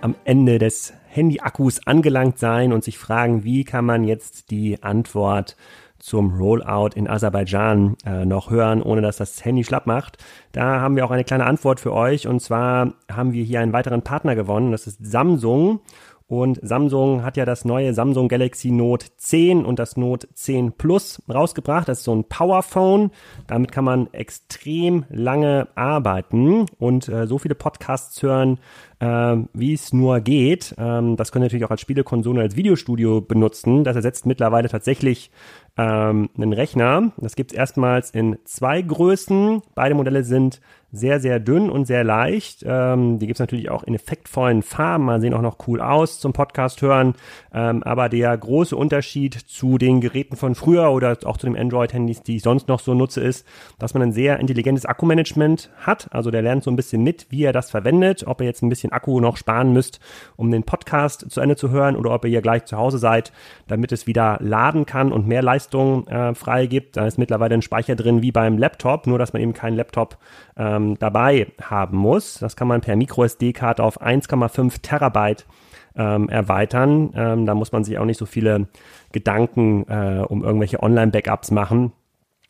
am Ende des Handy-Akkus angelangt sein und sich fragen, wie kann man jetzt die Antwort zum Rollout in Aserbaidschan äh, noch hören, ohne dass das Handy schlapp macht. Da haben wir auch eine kleine Antwort für euch und zwar haben wir hier einen weiteren Partner gewonnen, das ist Samsung und Samsung hat ja das neue Samsung Galaxy Note 10 und das Note 10 Plus rausgebracht. Das ist so ein Powerphone. Damit kann man extrem lange arbeiten und äh, so viele Podcasts hören, äh, wie es nur geht. Ähm, das können natürlich auch als Spielekonsole, als Videostudio benutzen. Das ersetzt mittlerweile tatsächlich ähm, einen Rechner. Das gibt es erstmals in zwei Größen. Beide Modelle sind sehr, sehr dünn und sehr leicht. Ähm, die gibt's natürlich auch in effektvollen Farben, man sehen auch noch cool aus zum Podcast hören. Ähm, aber der große Unterschied zu den Geräten von früher oder auch zu den Android-Handys, die ich sonst noch so nutze, ist, dass man ein sehr intelligentes Akkumanagement hat. Also der lernt so ein bisschen mit, wie er das verwendet, ob ihr jetzt ein bisschen Akku noch sparen müsst, um den Podcast zu Ende zu hören oder ob ihr hier gleich zu Hause seid, damit es wieder laden kann und mehr Leistung äh, freigibt. Da ist mittlerweile ein Speicher drin wie beim Laptop, nur dass man eben keinen Laptop ähm, dabei haben muss. Das kann man per MicroSD-Karte auf 1,5 Terabyte ähm, erweitern. Ähm, da muss man sich auch nicht so viele Gedanken äh, um irgendwelche Online-Backups machen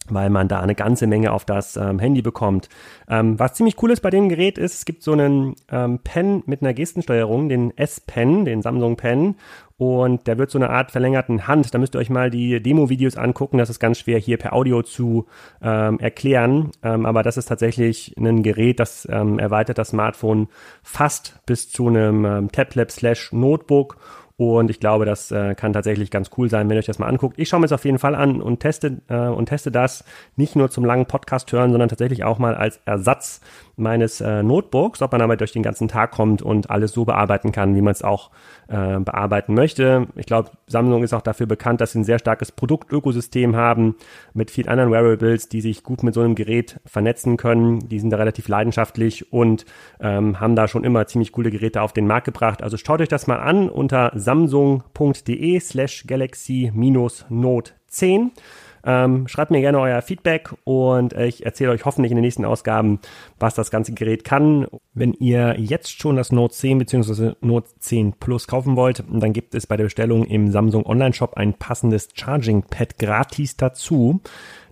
weil man da eine ganze Menge auf das ähm, Handy bekommt. Ähm, was ziemlich cool ist bei dem Gerät ist, es gibt so einen ähm, Pen mit einer Gestensteuerung, den S-Pen, den Samsung Pen und der wird so eine Art verlängerten Hand. Da müsst ihr euch mal die Demo-Videos angucken. Das ist ganz schwer hier per Audio zu ähm, erklären. Ähm, aber das ist tatsächlich ein Gerät, das ähm, erweitert das Smartphone fast bis zu einem Tablet slash Notebook und ich glaube, das äh, kann tatsächlich ganz cool sein, wenn ihr euch das mal anguckt. Ich schaue mir es auf jeden Fall an und teste äh, und teste das nicht nur zum langen Podcast hören, sondern tatsächlich auch mal als Ersatz meines äh, Notebooks, ob man damit durch den ganzen Tag kommt und alles so bearbeiten kann, wie man es auch äh, bearbeiten möchte. Ich glaube, Samsung ist auch dafür bekannt, dass sie ein sehr starkes Produktökosystem haben mit vielen anderen Wearables, die sich gut mit so einem Gerät vernetzen können. Die sind da relativ leidenschaftlich und ähm, haben da schon immer ziemlich coole Geräte auf den Markt gebracht. Also schaut euch das mal an unter samsung.de slash galaxy-note 10. Ähm, schreibt mir gerne euer Feedback und ich erzähle euch hoffentlich in den nächsten Ausgaben, was das ganze Gerät kann. Wenn ihr jetzt schon das Note 10 bzw. Note 10 Plus kaufen wollt, dann gibt es bei der Bestellung im Samsung Online Shop ein passendes Charging Pad gratis dazu.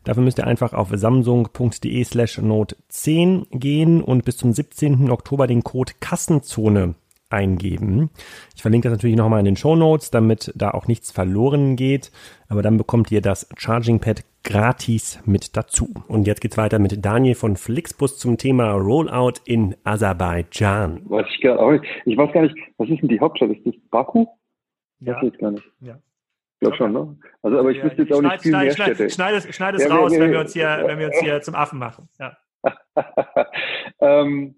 Dafür müsst ihr einfach auf samsung.de slash note 10 gehen und bis zum 17. Oktober den Code Kassenzone eingeben. Ich verlinke das natürlich nochmal in den Show Notes, damit da auch nichts verloren geht. Aber dann bekommt ihr das Charging Pad gratis mit dazu. Und jetzt geht's weiter mit Daniel von Flixbus zum Thema Rollout in Aserbaidschan. Weiß ich, gar nicht. ich weiß gar nicht, was ist denn die Hauptstadt? Ist das Baku? Ja. Das weiß ich gar nicht. Ja. Ich glaube schon, ne? Also, aber ich ja, wüsste jetzt auch schneid, nicht viel schneid, mehr schneid, Städte. Schneid es, schneid es ja, raus, wenn wir uns hier, wenn wir uns hier zum Affen machen. Ja. ähm,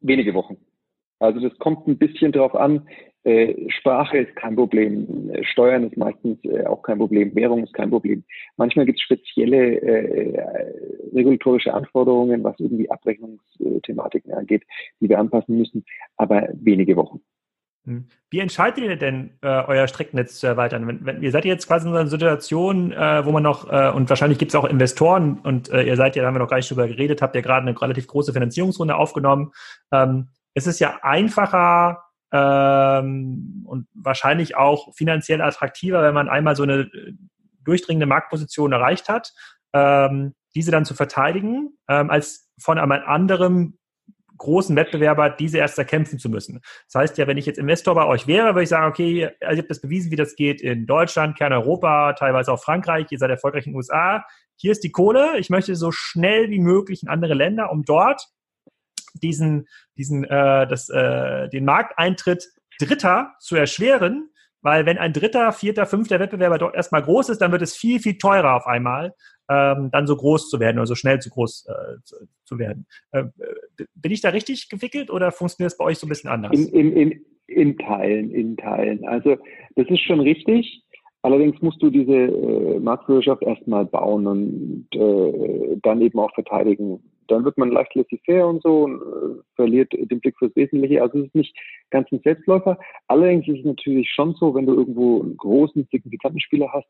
wenige Wochen. Also das kommt ein bisschen drauf an. Äh, Sprache ist kein Problem, Steuern ist meistens äh, auch kein Problem, Währung ist kein Problem. Manchmal gibt es spezielle äh, regulatorische Anforderungen, was irgendwie Abrechnungsthematiken angeht, die wir anpassen müssen, aber wenige Wochen. Hm. Wie entscheidet ihr denn, äh, euer Streckennetz zu erweitern? Wenn, wenn, ihr seid jetzt quasi in einer Situation, äh, wo man noch, äh, und wahrscheinlich gibt es auch Investoren, und äh, ihr seid ja, da haben wir noch gar nicht drüber geredet, habt ja gerade eine relativ große Finanzierungsrunde aufgenommen. Ähm, es ist ja einfacher ähm, und wahrscheinlich auch finanziell attraktiver, wenn man einmal so eine äh, durchdringende Marktposition erreicht hat, ähm, diese dann zu verteidigen, ähm, als von einem anderen großen Wettbewerber diese erst erkämpfen zu müssen. Das heißt ja, wenn ich jetzt Investor bei euch wäre, würde ich sagen, okay, also ihr habt das bewiesen, wie das geht in Deutschland, Kerneuropa, teilweise auch Frankreich, ihr seid erfolgreich in den USA. Hier ist die Kohle. Ich möchte so schnell wie möglich in andere Länder, um dort diesen, diesen, äh, das, äh, den Markteintritt Dritter zu erschweren, weil wenn ein dritter, vierter, fünfter Wettbewerber dort erstmal groß ist, dann wird es viel, viel teurer auf einmal, ähm, dann so groß zu werden oder so schnell zu groß äh, zu, zu, werden. Äh, bin ich da richtig gewickelt oder funktioniert das bei euch so ein bisschen anders? In, in, in, in Teilen, in Teilen. Also das ist schon richtig. Allerdings musst du diese äh, Marktführerschaft erstmal bauen und äh, dann eben auch verteidigen. Dann wird man leicht laissez-faire und so und äh, verliert den Blick fürs Wesentliche. Also es ist nicht ganz ein Selbstläufer. Allerdings ist es natürlich schon so, wenn du irgendwo einen großen, signifikanten Spieler hast,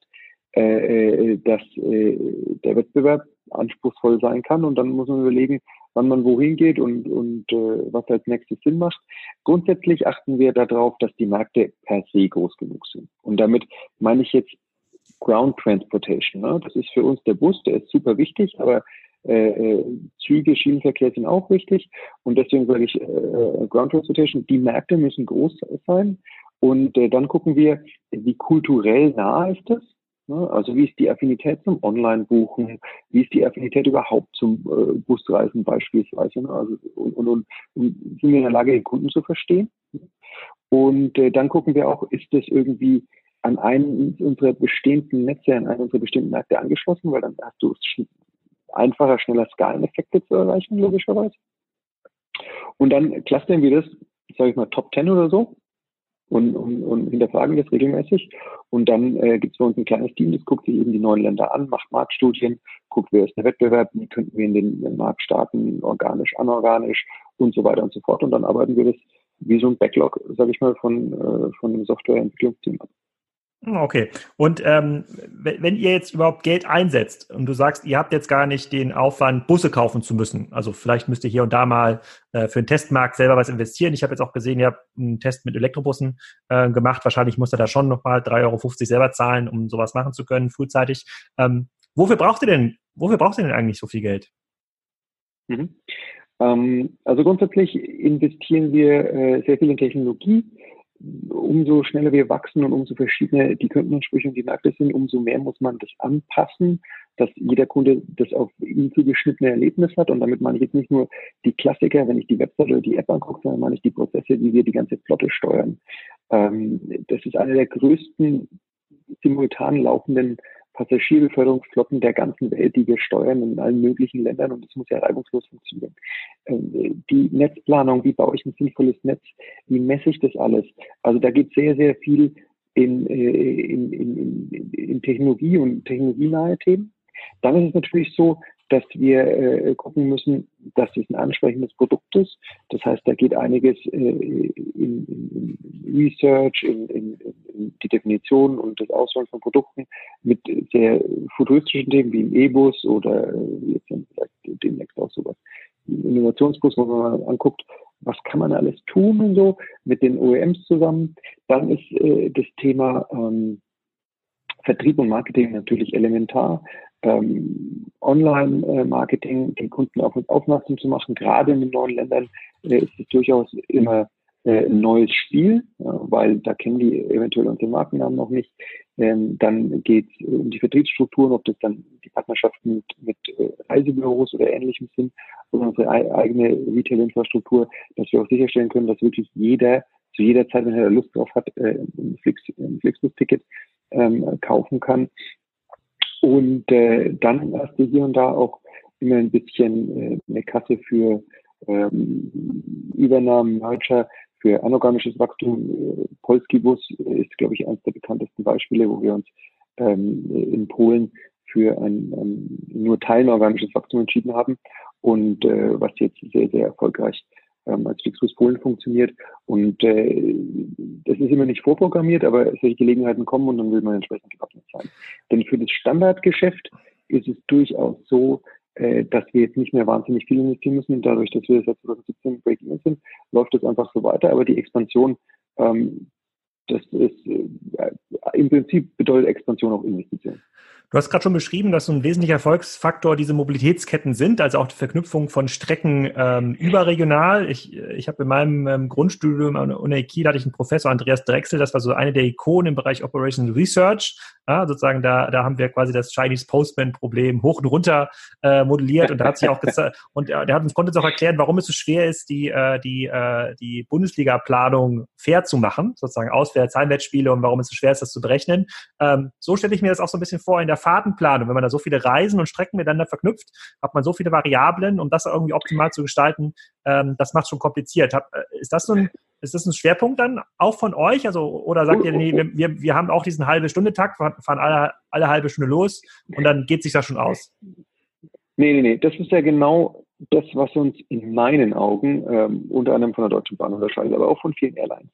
äh, äh, dass äh, der Wettbewerb anspruchsvoll sein kann und dann muss man überlegen, wann man wohin geht und, und äh, was als nächstes Sinn macht. Grundsätzlich achten wir darauf, dass die Märkte per se groß genug sind. Und damit meine ich jetzt Ground Transportation. Ne? Das ist für uns der Bus, der ist super wichtig, aber äh, äh Züge, Schienenverkehr sind auch wichtig. Und deswegen sage ich äh, Ground Transportation, die Märkte müssen groß sein. Und äh, dann gucken wir, wie kulturell nah ist das? Ne? Also wie ist die Affinität zum Online-Buchen? Wie ist die Affinität überhaupt zum äh, Busreisen beispielsweise? Ne? Also, und, und, und, und, sind wir in der Lage, den Kunden zu verstehen? Und äh, dann gucken wir auch, ist das irgendwie an einen unserer bestehenden Netze, an einen unserer bestehenden Märkte angeschlossen, weil dann hast du einfacher, schneller Skaleneffekte zu erreichen, logischerweise. Und dann clustern wir das, sage ich mal, Top 10 oder so und, und, und hinterfragen das regelmäßig. Und dann äh, gibt es bei uns ein kleines Team, das guckt sich eben die neuen Länder an, macht Marktstudien, guckt, wer ist der Wettbewerb, wie könnten wir in den, den Markt starten, organisch, anorganisch und so weiter und so fort. Und dann arbeiten wir das wie so ein Backlog, sage ich mal, von, äh, von einem Softwareentwicklungsteam ab. Hm, okay. Und ähm, wenn ihr jetzt überhaupt Geld einsetzt und du sagst, ihr habt jetzt gar nicht den Aufwand, Busse kaufen zu müssen, also vielleicht müsst ihr hier und da mal äh, für den Testmarkt selber was investieren. Ich habe jetzt auch gesehen, ihr habt einen Test mit Elektrobussen äh, gemacht. Wahrscheinlich musst ihr da schon nochmal 3,50 Euro selber zahlen, um sowas machen zu können, frühzeitig. Ähm, wofür braucht ihr denn, wofür braucht ihr denn eigentlich so viel Geld? Mhm. Ähm, also grundsätzlich investieren wir äh, sehr viel in Technologie umso schneller wir wachsen und umso verschiedener die Kundenansprüche und die Märkte sind, umso mehr muss man das anpassen, dass jeder Kunde das auf ihn zugeschnittene Erlebnis hat. Und damit meine ich jetzt nicht nur die Klassiker, wenn ich die Website oder die App angucke, sondern meine ich die Prozesse, wie wir die ganze Flotte steuern. Ähm, das ist eine der größten simultan laufenden Passagierbeförderungsflotten der ganzen Welt, die wir steuern in allen möglichen Ländern und das muss ja reibungslos funktionieren. Ähm, die Netzplanung, wie baue ich ein sinnvolles Netz, wie messe ich das alles? Also da geht sehr, sehr viel in, äh, in, in, in, in Technologie und technologienahe Themen. Dann ist es natürlich so, dass wir äh, gucken müssen, dass es ein ansprechendes Produkt ist. Das heißt, da geht einiges äh, in, in, Research, in, in, in die Definition und das Auswählen von Produkten mit sehr futuristischen Themen wie im E-Bus oder äh, jetzt vielleicht demnächst auch sowas. Innovationsbus, wo man mal anguckt, was kann man alles tun und so mit den OEMs zusammen. Dann ist äh, das Thema ähm, Vertrieb und Marketing natürlich elementar ähm, Online-Marketing, den Kunden auf uns aufmerksam zu machen. Gerade in den neuen Ländern äh, ist es durchaus immer äh, ein neues Spiel, ja, weil da kennen die eventuell unsere Markennamen noch nicht. Ähm, dann geht es um die Vertriebsstrukturen, ob das dann die Partnerschaften mit, mit äh, Reisebüros oder ähnlichem sind oder unsere eigene Retail-Infrastruktur, dass wir auch sicherstellen können, dass wirklich jeder zu jeder Zeit, wenn er Lust drauf hat, äh, ein Flixbus-Ticket ähm, kaufen kann. Und äh, dann hast du hier und da auch immer ein bisschen äh, eine Kasse für ähm, Übernahmen, Merger, für anorganisches Wachstum. Polski-Bus ist, glaube ich, eines der bekanntesten Beispiele, wo wir uns ähm, in Polen für ein, ein nur teilenorganisches Wachstum entschieden haben und äh, was jetzt sehr, sehr erfolgreich ähm, als Flixbus Polen funktioniert. Und äh, das ist immer nicht vorprogrammiert, aber solche Gelegenheiten kommen und dann will man entsprechend gewappnet sein. Denn für das Standardgeschäft ist es durchaus so, äh, dass wir jetzt nicht mehr wahnsinnig viel investieren müssen. Dadurch, dass wir seit 2017 Break-Even sind, läuft das einfach so weiter. Aber die Expansion, ähm, das ist äh, im Prinzip bedeutet Expansion auch Investition. Du hast gerade schon beschrieben, dass so ein wesentlicher Erfolgsfaktor diese Mobilitätsketten sind, also auch die Verknüpfung von Strecken ähm, überregional. Ich, ich habe in meinem ähm, Grundstudium an der Uni Kiel hatte ich einen Professor Andreas Drechsel, das war so eine der Ikonen im Bereich Operational Research. Ja, sozusagen da, da haben wir quasi das Chinese Postman Problem hoch und runter äh, modelliert und da hat sich auch und äh, der hat uns konnte uns auch erklären, warum es so schwer ist, die äh, die äh, die Bundesliga-Planung fair zu machen, sozusagen Auswärts, Heimwärtsspiele und warum es so schwer ist, das zu berechnen. Ähm, so stelle ich mir das auch so ein bisschen vor in der Fahrtenplanung. Wenn man da so viele Reisen und Strecken miteinander verknüpft, hat man so viele Variablen, um das irgendwie optimal zu gestalten. Ähm, das macht schon kompliziert. Hab, äh, ist das so ein ist das ein Schwerpunkt dann auch von euch? Also, oder sagt ihr, nee, wir, wir haben auch diesen halbe Stunde Takt, fahren alle, alle halbe Stunde los und dann geht sich das schon aus? Nee, nee, nee. Das ist ja genau das, was uns in meinen Augen ähm, unter anderem von der Deutschen Bahn unterscheidet, aber auch von vielen Airlines.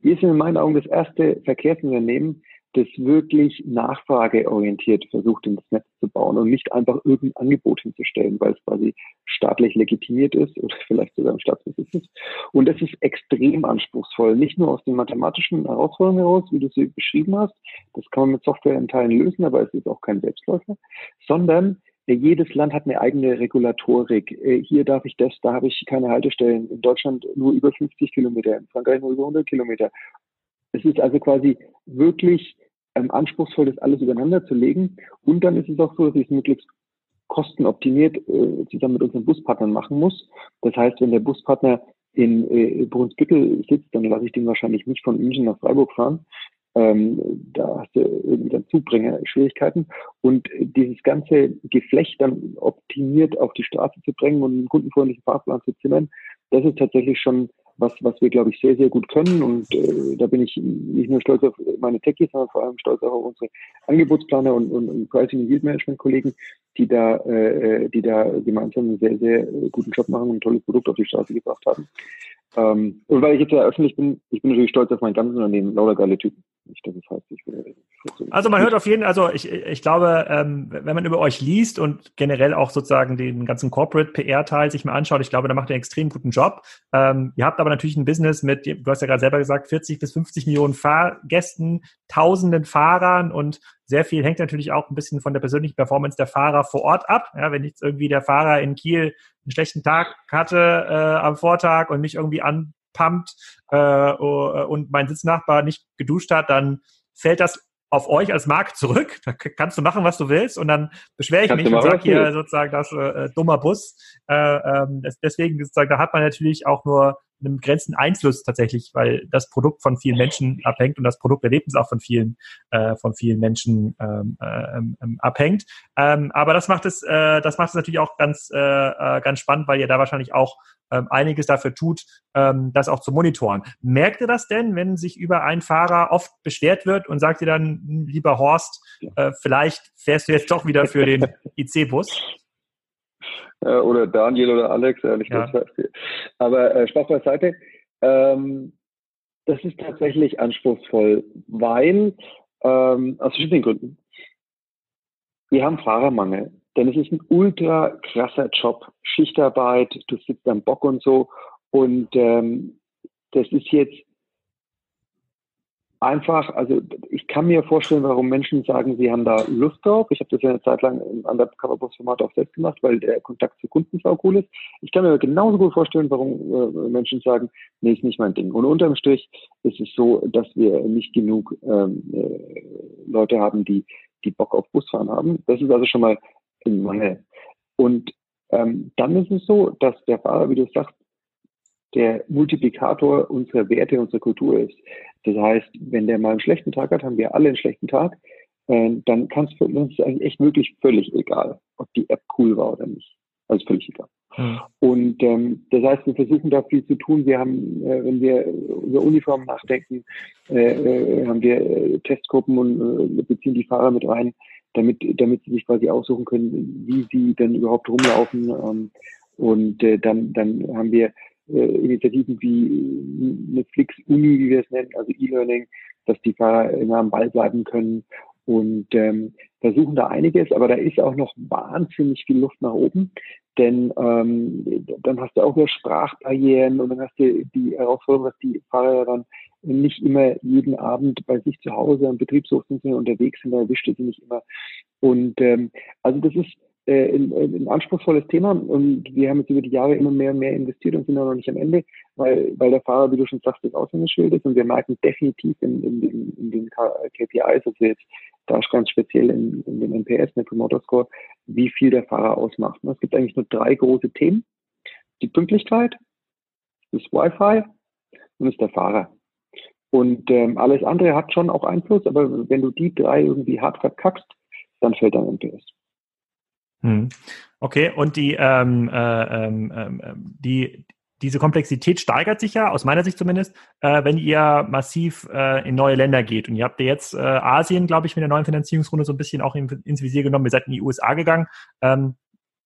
Wir sind in meinen Augen das erste Verkehrsunternehmen, das wirklich nachfrageorientiert versucht, ins Netz zu bauen und nicht einfach irgendein Angebot hinzustellen, weil es quasi staatlich legitimiert ist oder vielleicht sogar im Staatsbesitz ist. Und das ist extrem anspruchsvoll, nicht nur aus den mathematischen Herausforderungen heraus, wie du sie beschrieben hast, das kann man mit Software in Teilen lösen, aber es ist auch kein Selbstläufer, sondern äh, jedes Land hat eine eigene Regulatorik. Äh, hier darf ich das, da habe ich keine Haltestellen. In Deutschland nur über 50 Kilometer, in Frankreich nur über 100 Kilometer. Es ist also quasi wirklich ähm, anspruchsvoll, das alles übereinander zu legen. Und dann ist es auch so, dass ich es möglichst kostenoptimiert äh, zusammen mit unseren Buspartnern machen muss. Das heißt, wenn der Buspartner in äh, Brunsbüttel sitzt, dann lasse ich den wahrscheinlich nicht von München nach Freiburg fahren. Ähm, da hast du irgendwie dann Zubringer-Schwierigkeiten. Und dieses ganze Geflecht dann optimiert auf die Straße zu bringen und einen kundenfreundlichen Fahrplan zu zimmern, das ist tatsächlich schon was, was wir, glaube ich, sehr, sehr gut können. Und äh, da bin ich nicht nur stolz auf meine Techies, sondern vor allem stolz auch auf unsere Angebotsplaner und, und, und Pricing- und Yield-Management-Kollegen, die da, äh, die da gemeinsam einen sehr, sehr guten Job machen und ein tolles Produkt auf die Straße gebracht haben. Ähm, und weil ich jetzt ja öffentlich bin, ich bin natürlich stolz auf mein ganzes Unternehmen, lauter geile Typen. Nicht, dass es heißt, ich bin also man hört auf jeden Fall, also ich, ich glaube, ähm, wenn man über euch liest und generell auch sozusagen den ganzen Corporate PR-Teil sich mal anschaut, ich glaube, da macht ihr einen extrem guten Job. Ähm, ihr habt aber natürlich ein Business mit, du hast ja gerade selber gesagt, 40 bis 50 Millionen Fahrgästen, tausenden Fahrern und sehr viel hängt natürlich auch ein bisschen von der persönlichen Performance der Fahrer vor Ort ab. Ja, wenn jetzt irgendwie der Fahrer in Kiel einen schlechten Tag hatte äh, am Vortag und mich irgendwie anpumpt äh, und mein Sitznachbar nicht geduscht hat, dann fällt das auf euch als Markt zurück. Da kannst du machen, was du willst. Und dann beschwere ich kannst mich und sage hier sozusagen, das äh, dummer Bus. Äh, ähm, deswegen sozusagen, da hat man natürlich auch nur einen begrenzten Einfluss tatsächlich, weil das Produkt von vielen Menschen abhängt und das Produkterlebnis auch von vielen, äh, von vielen Menschen ähm, äh, ähm, abhängt. Ähm, aber das macht es, äh, das macht es natürlich auch ganz, äh, äh, ganz spannend, weil ihr da wahrscheinlich auch ähm, einiges dafür tut, ähm, das auch zu monitoren. Merkt ihr das denn, wenn sich über einen Fahrer oft beschwert wird und sagt ihr dann, hm, lieber Horst, äh, vielleicht fährst du jetzt doch wieder für den IC-Bus? Äh, oder Daniel oder Alex, ehrlich ja. gesagt. Aber äh, Spaß beiseite. Ähm, das ist tatsächlich anspruchsvoll, weil ähm, aus verschiedenen Gründen. Wir haben Fahrermangel, denn es ist ein ultra krasser Job, Schichtarbeit, du sitzt am Bock und so. Und ähm, das ist jetzt einfach, also ich kann mir vorstellen, warum Menschen sagen, sie haben da Lust drauf. Ich habe das ja eine Zeit lang im Undercover-Format auch selbst gemacht, weil der Kontakt zu Kunden so cool ist. Ich kann mir genauso gut vorstellen, warum äh, Menschen sagen, nee, ist nicht mein Ding. Und unterm Strich ist es so, dass wir nicht genug ähm, äh, Leute haben, die, die Bock auf Busfahren haben. Das ist also schon mal ein Mangel. Und ähm, dann ist es so, dass der Fahrer, wie du sagst, der Multiplikator unserer Werte, unserer Kultur ist. Das heißt, wenn der mal einen schlechten Tag hat, haben wir alle einen schlechten Tag, äh, dann kann es uns eigentlich echt wirklich völlig egal, ob die App cool war oder nicht. Also völlig egal. Mhm. Und ähm, das heißt, wir versuchen da viel zu tun. Wir haben, äh, wenn wir über Uniformen nachdenken, äh, äh, haben wir äh, Testgruppen und äh, beziehen die Fahrer mit rein, damit, damit sie sich quasi aussuchen können, wie sie denn überhaupt rumlaufen. Ähm, und äh, dann, dann haben wir Initiativen wie Netflix Uni, wie wir es nennen, also E-Learning, dass die Fahrer immer am Ball bleiben können und ähm, versuchen da einiges, aber da ist auch noch wahnsinnig viel Luft nach oben, denn ähm, dann hast du auch wieder Sprachbarrieren und dann hast du die Herausforderung, dass die Fahrer dann nicht immer jeden Abend bei sich zu Hause am Betriebshof sind, unterwegs sind, da erwischt sie nicht immer. Und ähm, also das ist äh, ein, ein anspruchsvolles Thema und wir haben jetzt über die Jahre immer mehr und mehr investiert und sind noch nicht am Ende, weil, weil der Fahrer, wie du schon sagst, das Aushängeschild ist und wir merken definitiv in, in, in, in den KPIs, also jetzt da ganz speziell in, in den NPS, Net Promoter Score, wie viel der Fahrer ausmacht. Es gibt eigentlich nur drei große Themen. Die Pünktlichkeit, das Wi-Fi und ist der Fahrer. Und ähm, alles andere hat schon auch Einfluss, aber wenn du die drei irgendwie hart verkackst, dann fällt dein NPS. Hm. Okay, und die, ähm, äh, ähm, ähm, die, diese Komplexität steigert sich ja, aus meiner Sicht zumindest, äh, wenn ihr massiv äh, in neue Länder geht. Und ihr habt ja jetzt äh, Asien, glaube ich, mit der neuen Finanzierungsrunde so ein bisschen auch in, ins Visier genommen. Ihr seid in die USA gegangen. Ähm,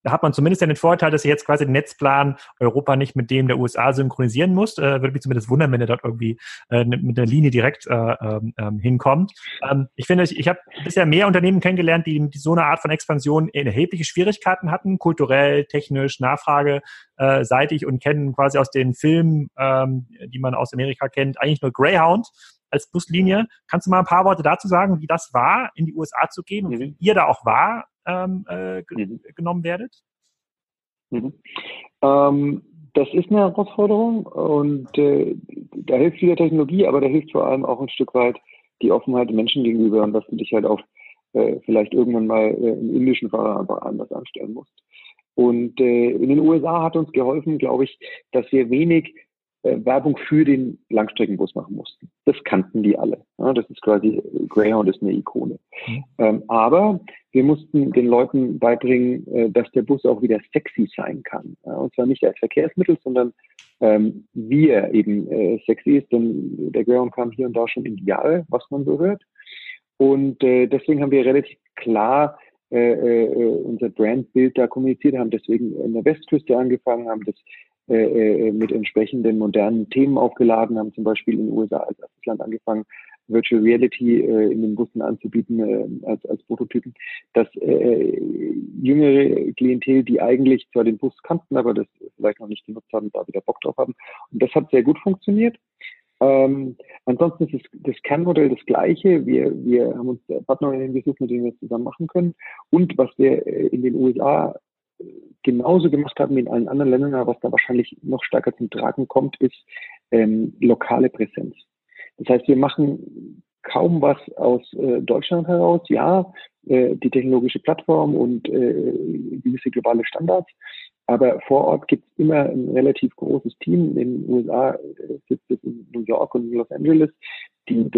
da hat man zumindest den Vorteil, dass ihr jetzt quasi den Netzplan Europa nicht mit dem der USA synchronisieren muss. Äh, würde mich zumindest wundern, wenn ihr dort irgendwie äh, mit der Linie direkt äh, ähm, ähm, hinkommt. Ähm, ich finde, ich, ich habe bisher mehr Unternehmen kennengelernt, die, die so eine Art von Expansion erhebliche Schwierigkeiten hatten, kulturell, technisch, nachfrageseitig und kennen quasi aus den Filmen, ähm, die man aus Amerika kennt, eigentlich nur Greyhound als Buslinie. Kannst du mal ein paar Worte dazu sagen, wie das war, in die USA zu gehen und mhm. wie ihr da auch war, ähm, äh, mhm. genommen werdet? Mhm. Ähm, das ist eine Herausforderung und äh, da hilft viel Technologie, aber da hilft vor allem auch ein Stück weit die Offenheit den Menschen gegenüber und dass du dich halt auf äh, vielleicht irgendwann mal äh, einen indischen Fahrer einfach anders anstellen musst. Und äh, in den USA hat uns geholfen, glaube ich, dass wir wenig Werbung für den Langstreckenbus machen mussten. Das kannten die alle. Das ist quasi, Greyhound ist eine Ikone. Mhm. Ähm, aber wir mussten den Leuten beibringen, äh, dass der Bus auch wieder sexy sein kann. Und zwar nicht als Verkehrsmittel, sondern ähm, wie er eben äh, sexy ist, denn der Greyhound kam hier und da schon in die Jahre, was man so hört. Und äh, deswegen haben wir relativ klar äh, äh, unser Brandbild da kommuniziert, haben deswegen in der Westküste angefangen, haben das äh, äh, mit entsprechenden modernen Themen aufgeladen, haben zum Beispiel in den USA als erstes Land angefangen, Virtual Reality äh, in den Bussen anzubieten äh, als, als Prototypen, dass äh, jüngere Klientel, die eigentlich zwar den Bus kannten, aber das vielleicht noch nicht genutzt haben, da wieder Bock drauf haben. Und das hat sehr gut funktioniert. Ähm, ansonsten ist das, das Kernmodell das gleiche. Wir, wir haben uns Partnerinnen gesucht, mit denen wir es zusammen machen können. Und was wir äh, in den USA genauso gemacht haben wie in allen anderen Ländern, aber was da wahrscheinlich noch stärker zum Tragen kommt, ist ähm, lokale Präsenz. Das heißt, wir machen kaum was aus äh, Deutschland heraus. Ja, äh, die technologische Plattform und äh, gewisse globale Standards. Aber vor Ort gibt es immer ein relativ großes Team. In den USA äh, sitzt es in New York und Los Angeles. Die,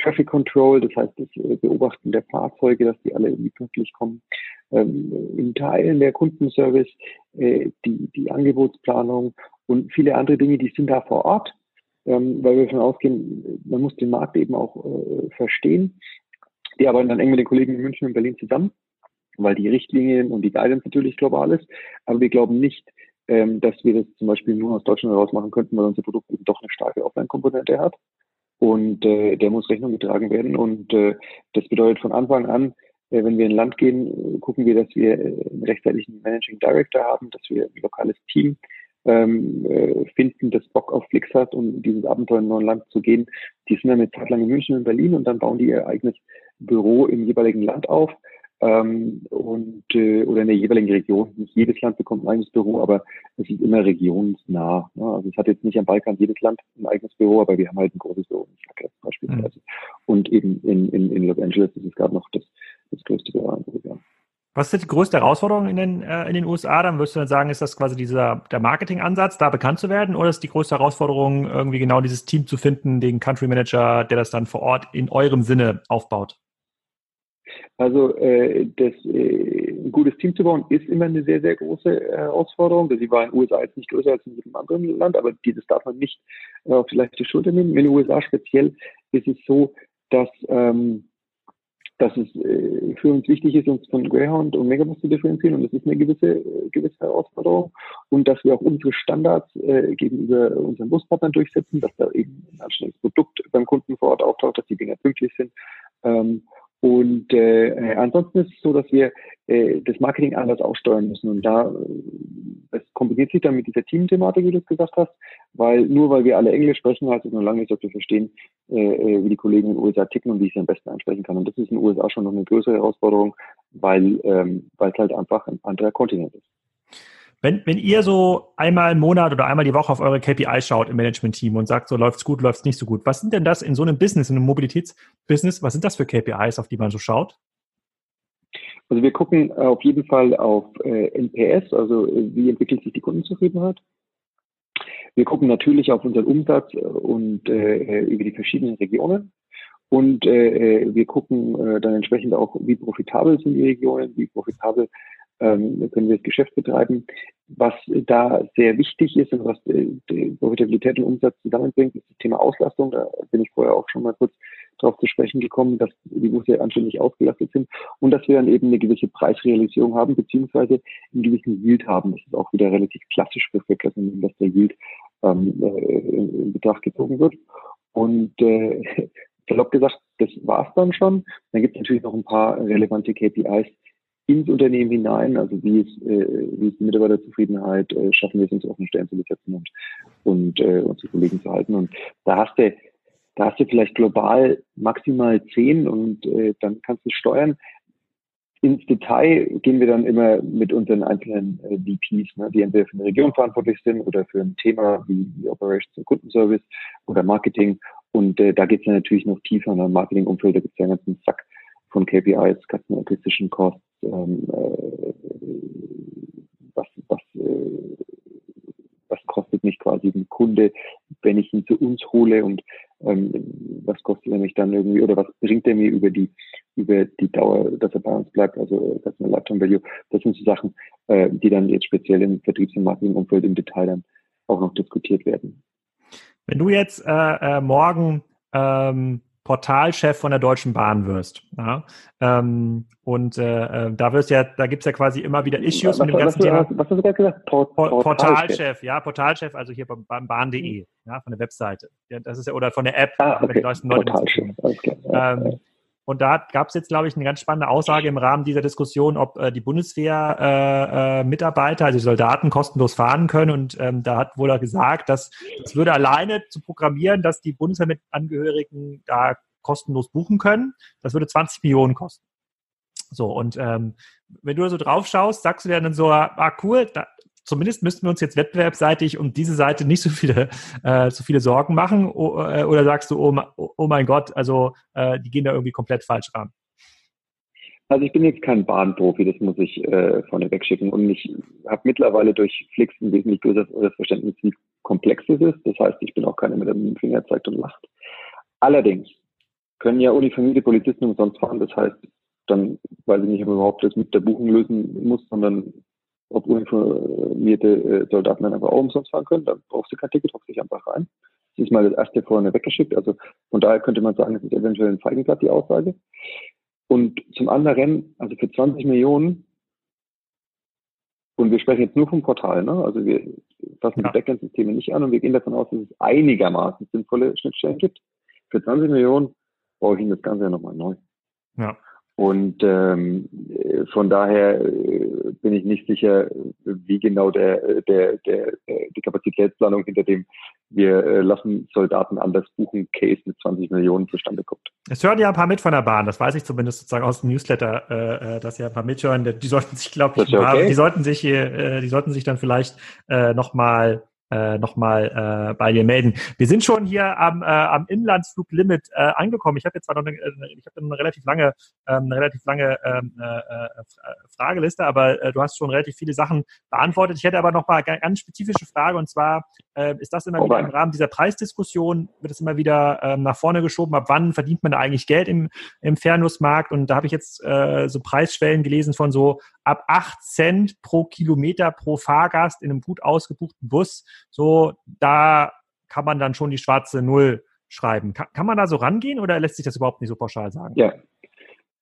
Traffic Control, das heißt das äh, Beobachten der Fahrzeuge, dass die alle irgendwie pünktlich kommen ähm, in Teilen der Kundenservice, äh, die, die Angebotsplanung und viele andere Dinge, die sind da vor Ort, ähm, weil wir davon ausgehen, man muss den Markt eben auch äh, verstehen. Die arbeiten dann eng mit den Kollegen in München und Berlin zusammen, weil die Richtlinien und die Guidance natürlich global ist. Aber wir glauben nicht, ähm, dass wir das zum Beispiel nur aus Deutschland heraus machen könnten, weil unser Produkt eben doch eine starke Offline-Komponente hat. Und äh, der muss Rechnung getragen werden. Und äh, das bedeutet von Anfang an, äh, wenn wir in Land gehen, gucken wir, dass wir einen rechtzeitigen Managing Director haben, dass wir ein lokales Team ähm, äh, finden, das Bock auf Flix hat, um dieses Abenteuer in ein neues Land zu gehen. Die sind dann eine Zeit lang in München und Berlin und dann bauen die ihr eigenes Büro im jeweiligen Land auf ähm, und äh, oder in der jeweiligen Region. Nicht jedes Land bekommt ein eigenes Büro, aber es ist immer regionsnah. Ne? Also es hat jetzt nicht am Balkan jedes Land ein eigenes Büro, aber wir haben halt ein großes Büro in Zagreb beispielsweise. Mhm. Und eben in, in, in Los Angeles ist es gerade noch das, das größte Büro. Ja. Was ist die größte Herausforderung in den, äh, in den USA? Dann würdest du dann sagen, ist das quasi dieser, der Marketingansatz, da bekannt zu werden? Oder ist die größte Herausforderung, irgendwie genau dieses Team zu finden, den Country Manager, der das dann vor Ort in eurem Sinne aufbaut? Also äh, das, äh, ein gutes Team zu bauen, ist immer eine sehr, sehr große Herausforderung. Sie war in den USA jetzt nicht größer als in jedem anderen Land, aber dieses darf man nicht äh, auf die leichte Schulter nehmen. In den USA speziell ist es so, dass ähm, dass es äh, für uns wichtig ist, uns von Greyhound und Megabus zu differenzieren und das ist eine gewisse, äh, gewisse Herausforderung und dass wir auch unsere Standards äh, gegenüber unseren Buspartnern durchsetzen, dass da eben ein anständiges Produkt beim Kunden vor Ort auftaucht, dass die Dinger pünktlich sind ähm, und äh, äh, ansonsten ist es so, dass wir äh, das Marketing anders aussteuern müssen. Und da, äh, das kombiniert sich dann mit dieser Team-Thematik, wie du es gesagt hast, weil nur weil wir alle Englisch sprechen, heißt es noch lange nicht, dass wir verstehen, äh, äh, wie die Kollegen in den USA ticken und wie ich sie am besten ansprechen kann. Und das ist in den USA schon noch eine größere Herausforderung, weil, ähm, weil es halt einfach ein anderer Kontinent ist. Wenn, wenn ihr so einmal im Monat oder einmal die Woche auf eure KPI schaut im Management-Team und sagt, so läuft's gut, läuft's nicht so gut, was sind denn das in so einem Business, in einem Mobilitätsbusiness, was sind das für KPIs, auf die man so schaut? Also wir gucken auf jeden Fall auf äh, NPS, also äh, wie entwickelt sich die Kundenzufriedenheit. Wir gucken natürlich auf unseren Umsatz und äh, über die verschiedenen Regionen. Und äh, äh wir gucken äh, dann entsprechend auch, wie profitabel sind die Regionen, wie profitabel ähm, können wir das Geschäft betreiben. Was da sehr wichtig ist und was die Profitabilität und Umsatz zusammenbringt, ist das Thema Auslastung. Da bin ich vorher auch schon mal kurz darauf zu sprechen gekommen, dass die Busse anständig ausgelastet sind und dass wir dann eben eine gewisse Preisrealisierung haben, beziehungsweise einen gewissen Yield haben. Das ist auch wieder relativ klassisch für Verkehrsunternehmen, dass der Yield ähm, äh, in Betracht gezogen wird. Und äh, salopp gesagt, das war's dann schon. Dann gibt es natürlich noch ein paar relevante KPIs, ins Unternehmen hinein, also wie ist, äh, wie ist die Mitarbeiterzufriedenheit, äh, schaffen wir es uns offene Stellen zu besetzen und, und äh, unsere Kollegen zu halten. Und da hast du, da hast du vielleicht global maximal zehn und äh, dann kannst du steuern. Ins Detail gehen wir dann immer mit unseren einzelnen äh, VPs, ne, die entweder für eine Region verantwortlich sind oder für ein Thema wie, Operations und Kundenservice oder Marketing. Und äh, da geht es dann natürlich noch tiefer in der Marketingumfeld, da gibt es ja einen ganzen Sack von KPIs, Customer Acquisition Costs, ähm, äh, was, was, äh, was kostet mich quasi ein Kunde, wenn ich ihn zu uns hole und ähm, was kostet er mich dann irgendwie oder was bringt er mir über die über die Dauer, dass er bei uns bleibt, also Customer Lifetime Value. Das sind so Sachen, äh, die dann jetzt speziell im Vertriebs- und Marketingumfeld im Detail dann auch noch diskutiert werden. Wenn du jetzt äh, äh, morgen ähm, Portalchef von der Deutschen Bahn wirst. Ja? Ähm, und äh, äh da wirst ja, da gibt's ja quasi immer wieder Issues was, mit dem ganzen was, Thema. Was hast du gerade gesagt? Port Portalchef. Portalchef, ja, Portalchef, also hier beim, Bahn.de, ja, von der Webseite. Ja, das ist ja, oder von der App, ah, okay. die Portalchef, alles klar. Ähm, und da gab es jetzt, glaube ich, eine ganz spannende Aussage im Rahmen dieser Diskussion, ob äh, die Bundeswehr-Mitarbeiter, äh, äh, also die Soldaten, kostenlos fahren können. Und ähm, da hat wohl gesagt, dass das würde alleine zu programmieren, dass die Bundeswehrangehörigen da kostenlos buchen können. Das würde 20 Millionen kosten. So, und ähm, wenn du da so drauf schaust, sagst du dir dann so, ah cool, da, zumindest müssten wir uns jetzt wettbewerbsseitig um diese Seite nicht so viele, äh, so viele Sorgen machen. Äh, oder sagst du, oh, oh, mein Gott, also äh, die gehen da irgendwie komplett falsch ran? Also ich bin jetzt kein Bahnprofi, das muss ich äh, vorneweg schicken. Und ich habe mittlerweile durch Flix ein wesentlich größeres Verständnis, wie komplex es ist. Das heißt, ich bin auch keiner, der mit dem Finger zeigt und lacht. Allerdings können ja uniformierte Polizisten umsonst fahren. Das heißt, dann weiß ich nicht, ob überhaupt das mit der Buchung lösen muss, sondern ob uniformierte äh, Soldaten dann einfach auch umsonst fahren können, dann brauchst du kein Ticket, hockst dich einfach rein. Das ist mal das erste vorne weggeschickt. Also von daher könnte man sagen, es ist eventuell ein Feigenblatt, die Aussage. Und zum anderen, also für 20 Millionen, und wir sprechen jetzt nur vom Portal, ne? also wir fassen ja. die Backend-Systeme nicht an und wir gehen davon aus, dass es einigermaßen sinnvolle Schnittstellen gibt. Für 20 Millionen brauche ich Ihnen das Ganze ja nochmal neu. Ja. Und ähm, von daher äh, bin ich nicht sicher, wie genau der, der, der, die Kapazitätsplanung hinter dem wir äh, lassen Soldaten anders buchen, Case mit 20 Millionen zustande kommt. Es hören ja ein paar mit von der Bahn, das weiß ich zumindest sozusagen aus dem Newsletter, äh, äh dass ja ein paar mithören. Die sollten sich, glaube ich, okay. die sollten sich, äh, die sollten sich dann vielleicht äh, nochmal äh, nochmal äh, bei dir melden. Wir sind schon hier am, äh, am Inlandsfluglimit äh, angekommen. Ich habe jetzt zwar noch eine, äh, ich habe eine relativ lange, ähm, eine relativ lange ähm, äh, äh, Frageliste, aber äh, du hast schon relativ viele Sachen beantwortet. Ich hätte aber noch mal eine ganz spezifische Frage und zwar äh, ist das immer oh, wieder im Rahmen dieser Preisdiskussion wird es immer wieder ähm, nach vorne geschoben. Ab wann verdient man eigentlich Geld im, im Fernusmarkt? Und da habe ich jetzt äh, so Preisschwellen gelesen von so ab 8 Cent pro Kilometer pro Fahrgast in einem gut ausgebuchten Bus. So, da kann man dann schon die schwarze Null schreiben. Kann, kann man da so rangehen oder lässt sich das überhaupt nicht so pauschal sagen? Ja,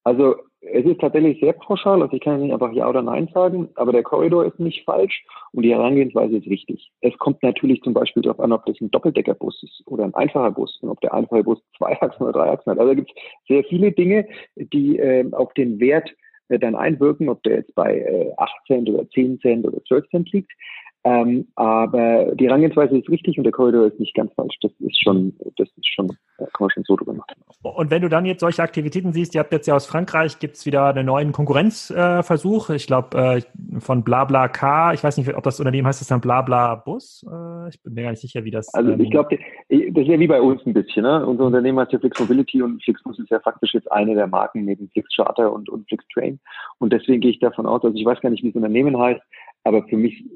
also es ist tatsächlich sehr pauschal, also ich kann nicht einfach Ja oder Nein sagen, aber der Korridor ist nicht falsch und die Herangehensweise ist richtig. Es kommt natürlich zum Beispiel darauf an, ob das ein Doppeldeckerbus ist oder ein einfacher Bus und ob der einfache Bus zwei Achsen oder drei Achsen hat. Also da gibt es sehr viele Dinge, die äh, auf den Wert äh, dann einwirken, ob der jetzt bei äh, 8 Cent oder 10 Cent oder 12 Cent liegt. Ähm, aber die Herangehensweise ist richtig und der Korridor ist nicht ganz falsch. Das ist schon, das ist schon, da kann man schon so drüber machen. Und wenn du dann jetzt solche Aktivitäten siehst, ihr habt jetzt ja aus Frankreich, gibt's wieder einen neuen Konkurrenzversuch. Äh, ich glaube, äh, von BlaBlaCar, ich weiß nicht, ob das Unternehmen heißt das dann BlaBlaBus. Äh, ich bin mir gar nicht sicher, wie das. Also ich ähm, glaube, das ist ja wie bei uns ein bisschen. Ne? Unser Unternehmen heißt ja Flix Mobility und Flixbus ist ja faktisch jetzt eine der Marken neben Flix Charter und, und Flix Train. Und deswegen gehe ich davon aus, also ich weiß gar nicht, wie das Unternehmen heißt, aber für mich äh,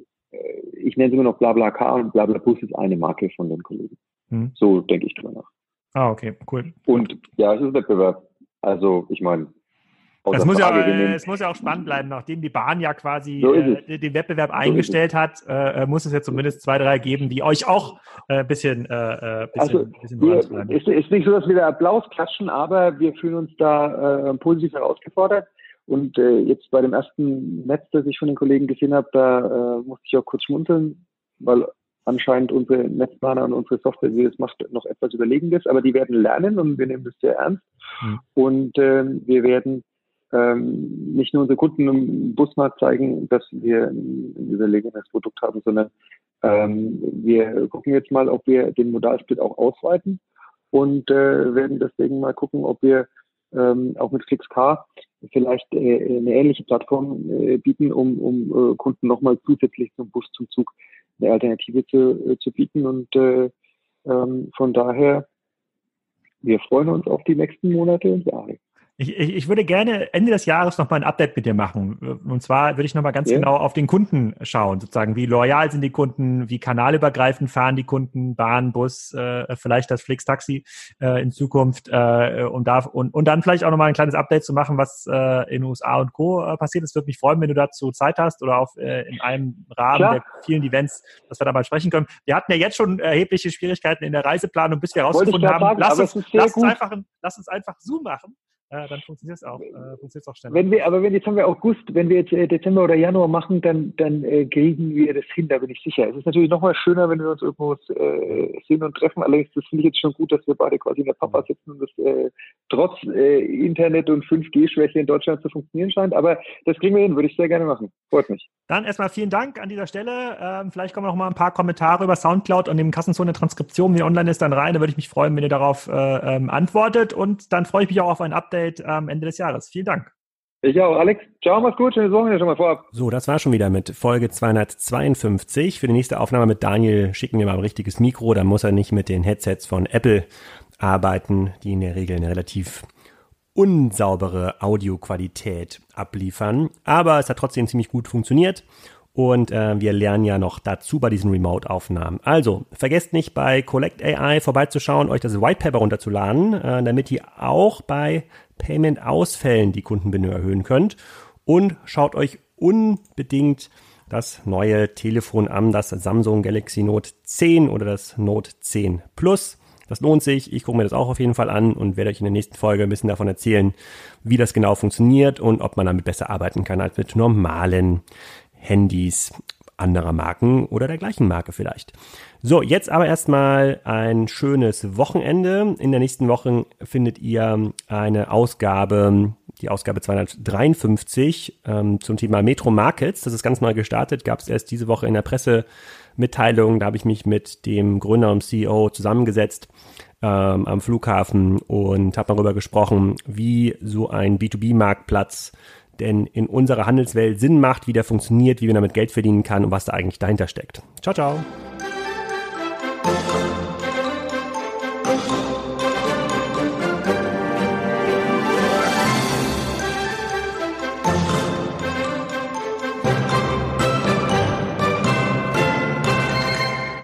ich nenne es immer noch BlaBlaCar und BlaBlaBus ist eine Marke von den Kollegen. Hm. So denke ich drüber nach. Ah, okay, cool. Und ja, es ist Wettbewerb. Also ich meine, es muss, ja, es muss ja auch spannend bleiben, nachdem die Bahn ja quasi so äh, den Wettbewerb so eingestellt hat, äh, muss es ja zumindest zwei, drei geben, die euch auch ein äh, bisschen, äh, bisschen, also, bisschen wir, ist, ist nicht so, dass wir da Applaus klatschen, aber wir fühlen uns da äh, positiv herausgefordert. Und äh, jetzt bei dem ersten Netz, das ich von den Kollegen gesehen habe, da äh, musste ich auch kurz schmunzeln, weil anscheinend unsere Netzplaner und unsere Software, die das macht, noch etwas überlegenes, aber die werden lernen und wir nehmen das sehr ernst. Mhm. Und äh, wir werden ähm, nicht nur unsere Kunden im Busmarkt zeigen, dass wir ein überlegenes Produkt haben, sondern ähm, wir gucken jetzt mal, ob wir den Modalsplit auch ausweiten und äh, werden deswegen mal gucken, ob wir ähm, auch mit FlixCar vielleicht äh, eine ähnliche Plattform äh, bieten, um, um äh, Kunden nochmal zusätzlich zum Bus, zum Zug eine Alternative zu, äh, zu bieten. Und äh, ähm, von daher, wir freuen uns auf die nächsten Monate und Jahre. Ich, ich, ich würde gerne Ende des Jahres nochmal ein Update mit dir machen. Und zwar würde ich nochmal ganz ja. genau auf den Kunden schauen, sozusagen, wie loyal sind die Kunden, wie kanalübergreifend fahren die Kunden, Bahn, Bus, äh, vielleicht das Flix-Taxi äh, in Zukunft äh, und, darf, und, und dann vielleicht auch nochmal ein kleines Update zu machen, was äh, in USA und Co. Äh, passiert. Es würde mich freuen, wenn du dazu Zeit hast oder auch äh, in einem Rahmen Klar. der vielen Events, dass wir da mal sprechen können. Wir hatten ja jetzt schon erhebliche Schwierigkeiten in der Reiseplanung, bis wir herausgefunden haben, sagen, lass, uns, lass, uns einfach, lass uns einfach Zoom machen äh, dann funktioniert es auch, äh, funktioniert's auch schneller. Wenn wir, aber wenn jetzt haben wir August, wenn wir jetzt äh, Dezember oder Januar machen, dann, dann äh, kriegen wir das hin, da bin ich sicher. Es ist natürlich noch mal schöner, wenn wir uns irgendwo äh, sehen und treffen. Allerdings, das finde ich jetzt schon gut, dass wir beide quasi in der Papa sitzen und das äh, trotz Internet und 5G-Schwäche in Deutschland zu funktionieren scheint. Aber das kriegen wir hin, würde ich sehr gerne machen. Freut mich. Dann erstmal vielen Dank an dieser Stelle. Ähm, vielleicht kommen noch mal ein paar Kommentare über Soundcloud und dem Kassenzone-Transkription, die online ist, dann rein. Da würde ich mich freuen, wenn ihr darauf äh, ähm, antwortet. Und dann freue ich mich auch auf ein Update am Ende des Jahres. Vielen Dank. Ich auch. Alex, ciao, mach's gut. Schönes Wochenende schon mal vorab. So, das war schon wieder mit Folge 252. Für die nächste Aufnahme mit Daniel schicken wir mal ein richtiges Mikro. Da muss er nicht mit den Headsets von Apple arbeiten, die in der Regel eine relativ unsaubere Audioqualität abliefern. Aber es hat trotzdem ziemlich gut funktioniert. Und äh, wir lernen ja noch dazu bei diesen Remote-Aufnahmen. Also, vergesst nicht bei Collect AI vorbeizuschauen, euch das White Paper runterzuladen, äh, damit ihr auch bei Payment-Ausfällen die Kundenbindung erhöhen könnt. Und schaut euch unbedingt das neue Telefon an, das Samsung Galaxy Note 10 oder das Note 10 Plus. Das lohnt sich. Ich gucke mir das auch auf jeden Fall an und werde euch in der nächsten Folge ein bisschen davon erzählen, wie das genau funktioniert und ob man damit besser arbeiten kann als mit normalen Handys. anderer Marken oder der gleichen Marke vielleicht. So, jetzt aber erstmal ein schönes Wochenende. In der nächsten Woche findet ihr eine Ausgabe, die Ausgabe 253 ähm, zum Thema Metro Markets. Das ist ganz neu gestartet, gab es erst diese Woche in der Pressemitteilung. Da habe ich mich mit dem Gründer und CEO zusammengesetzt ähm, am Flughafen und habe darüber gesprochen, wie so ein B2B-Marktplatz denn in unserer Handelswelt Sinn macht, wie der funktioniert, wie man damit Geld verdienen kann und was da eigentlich dahinter steckt. Ciao, ciao.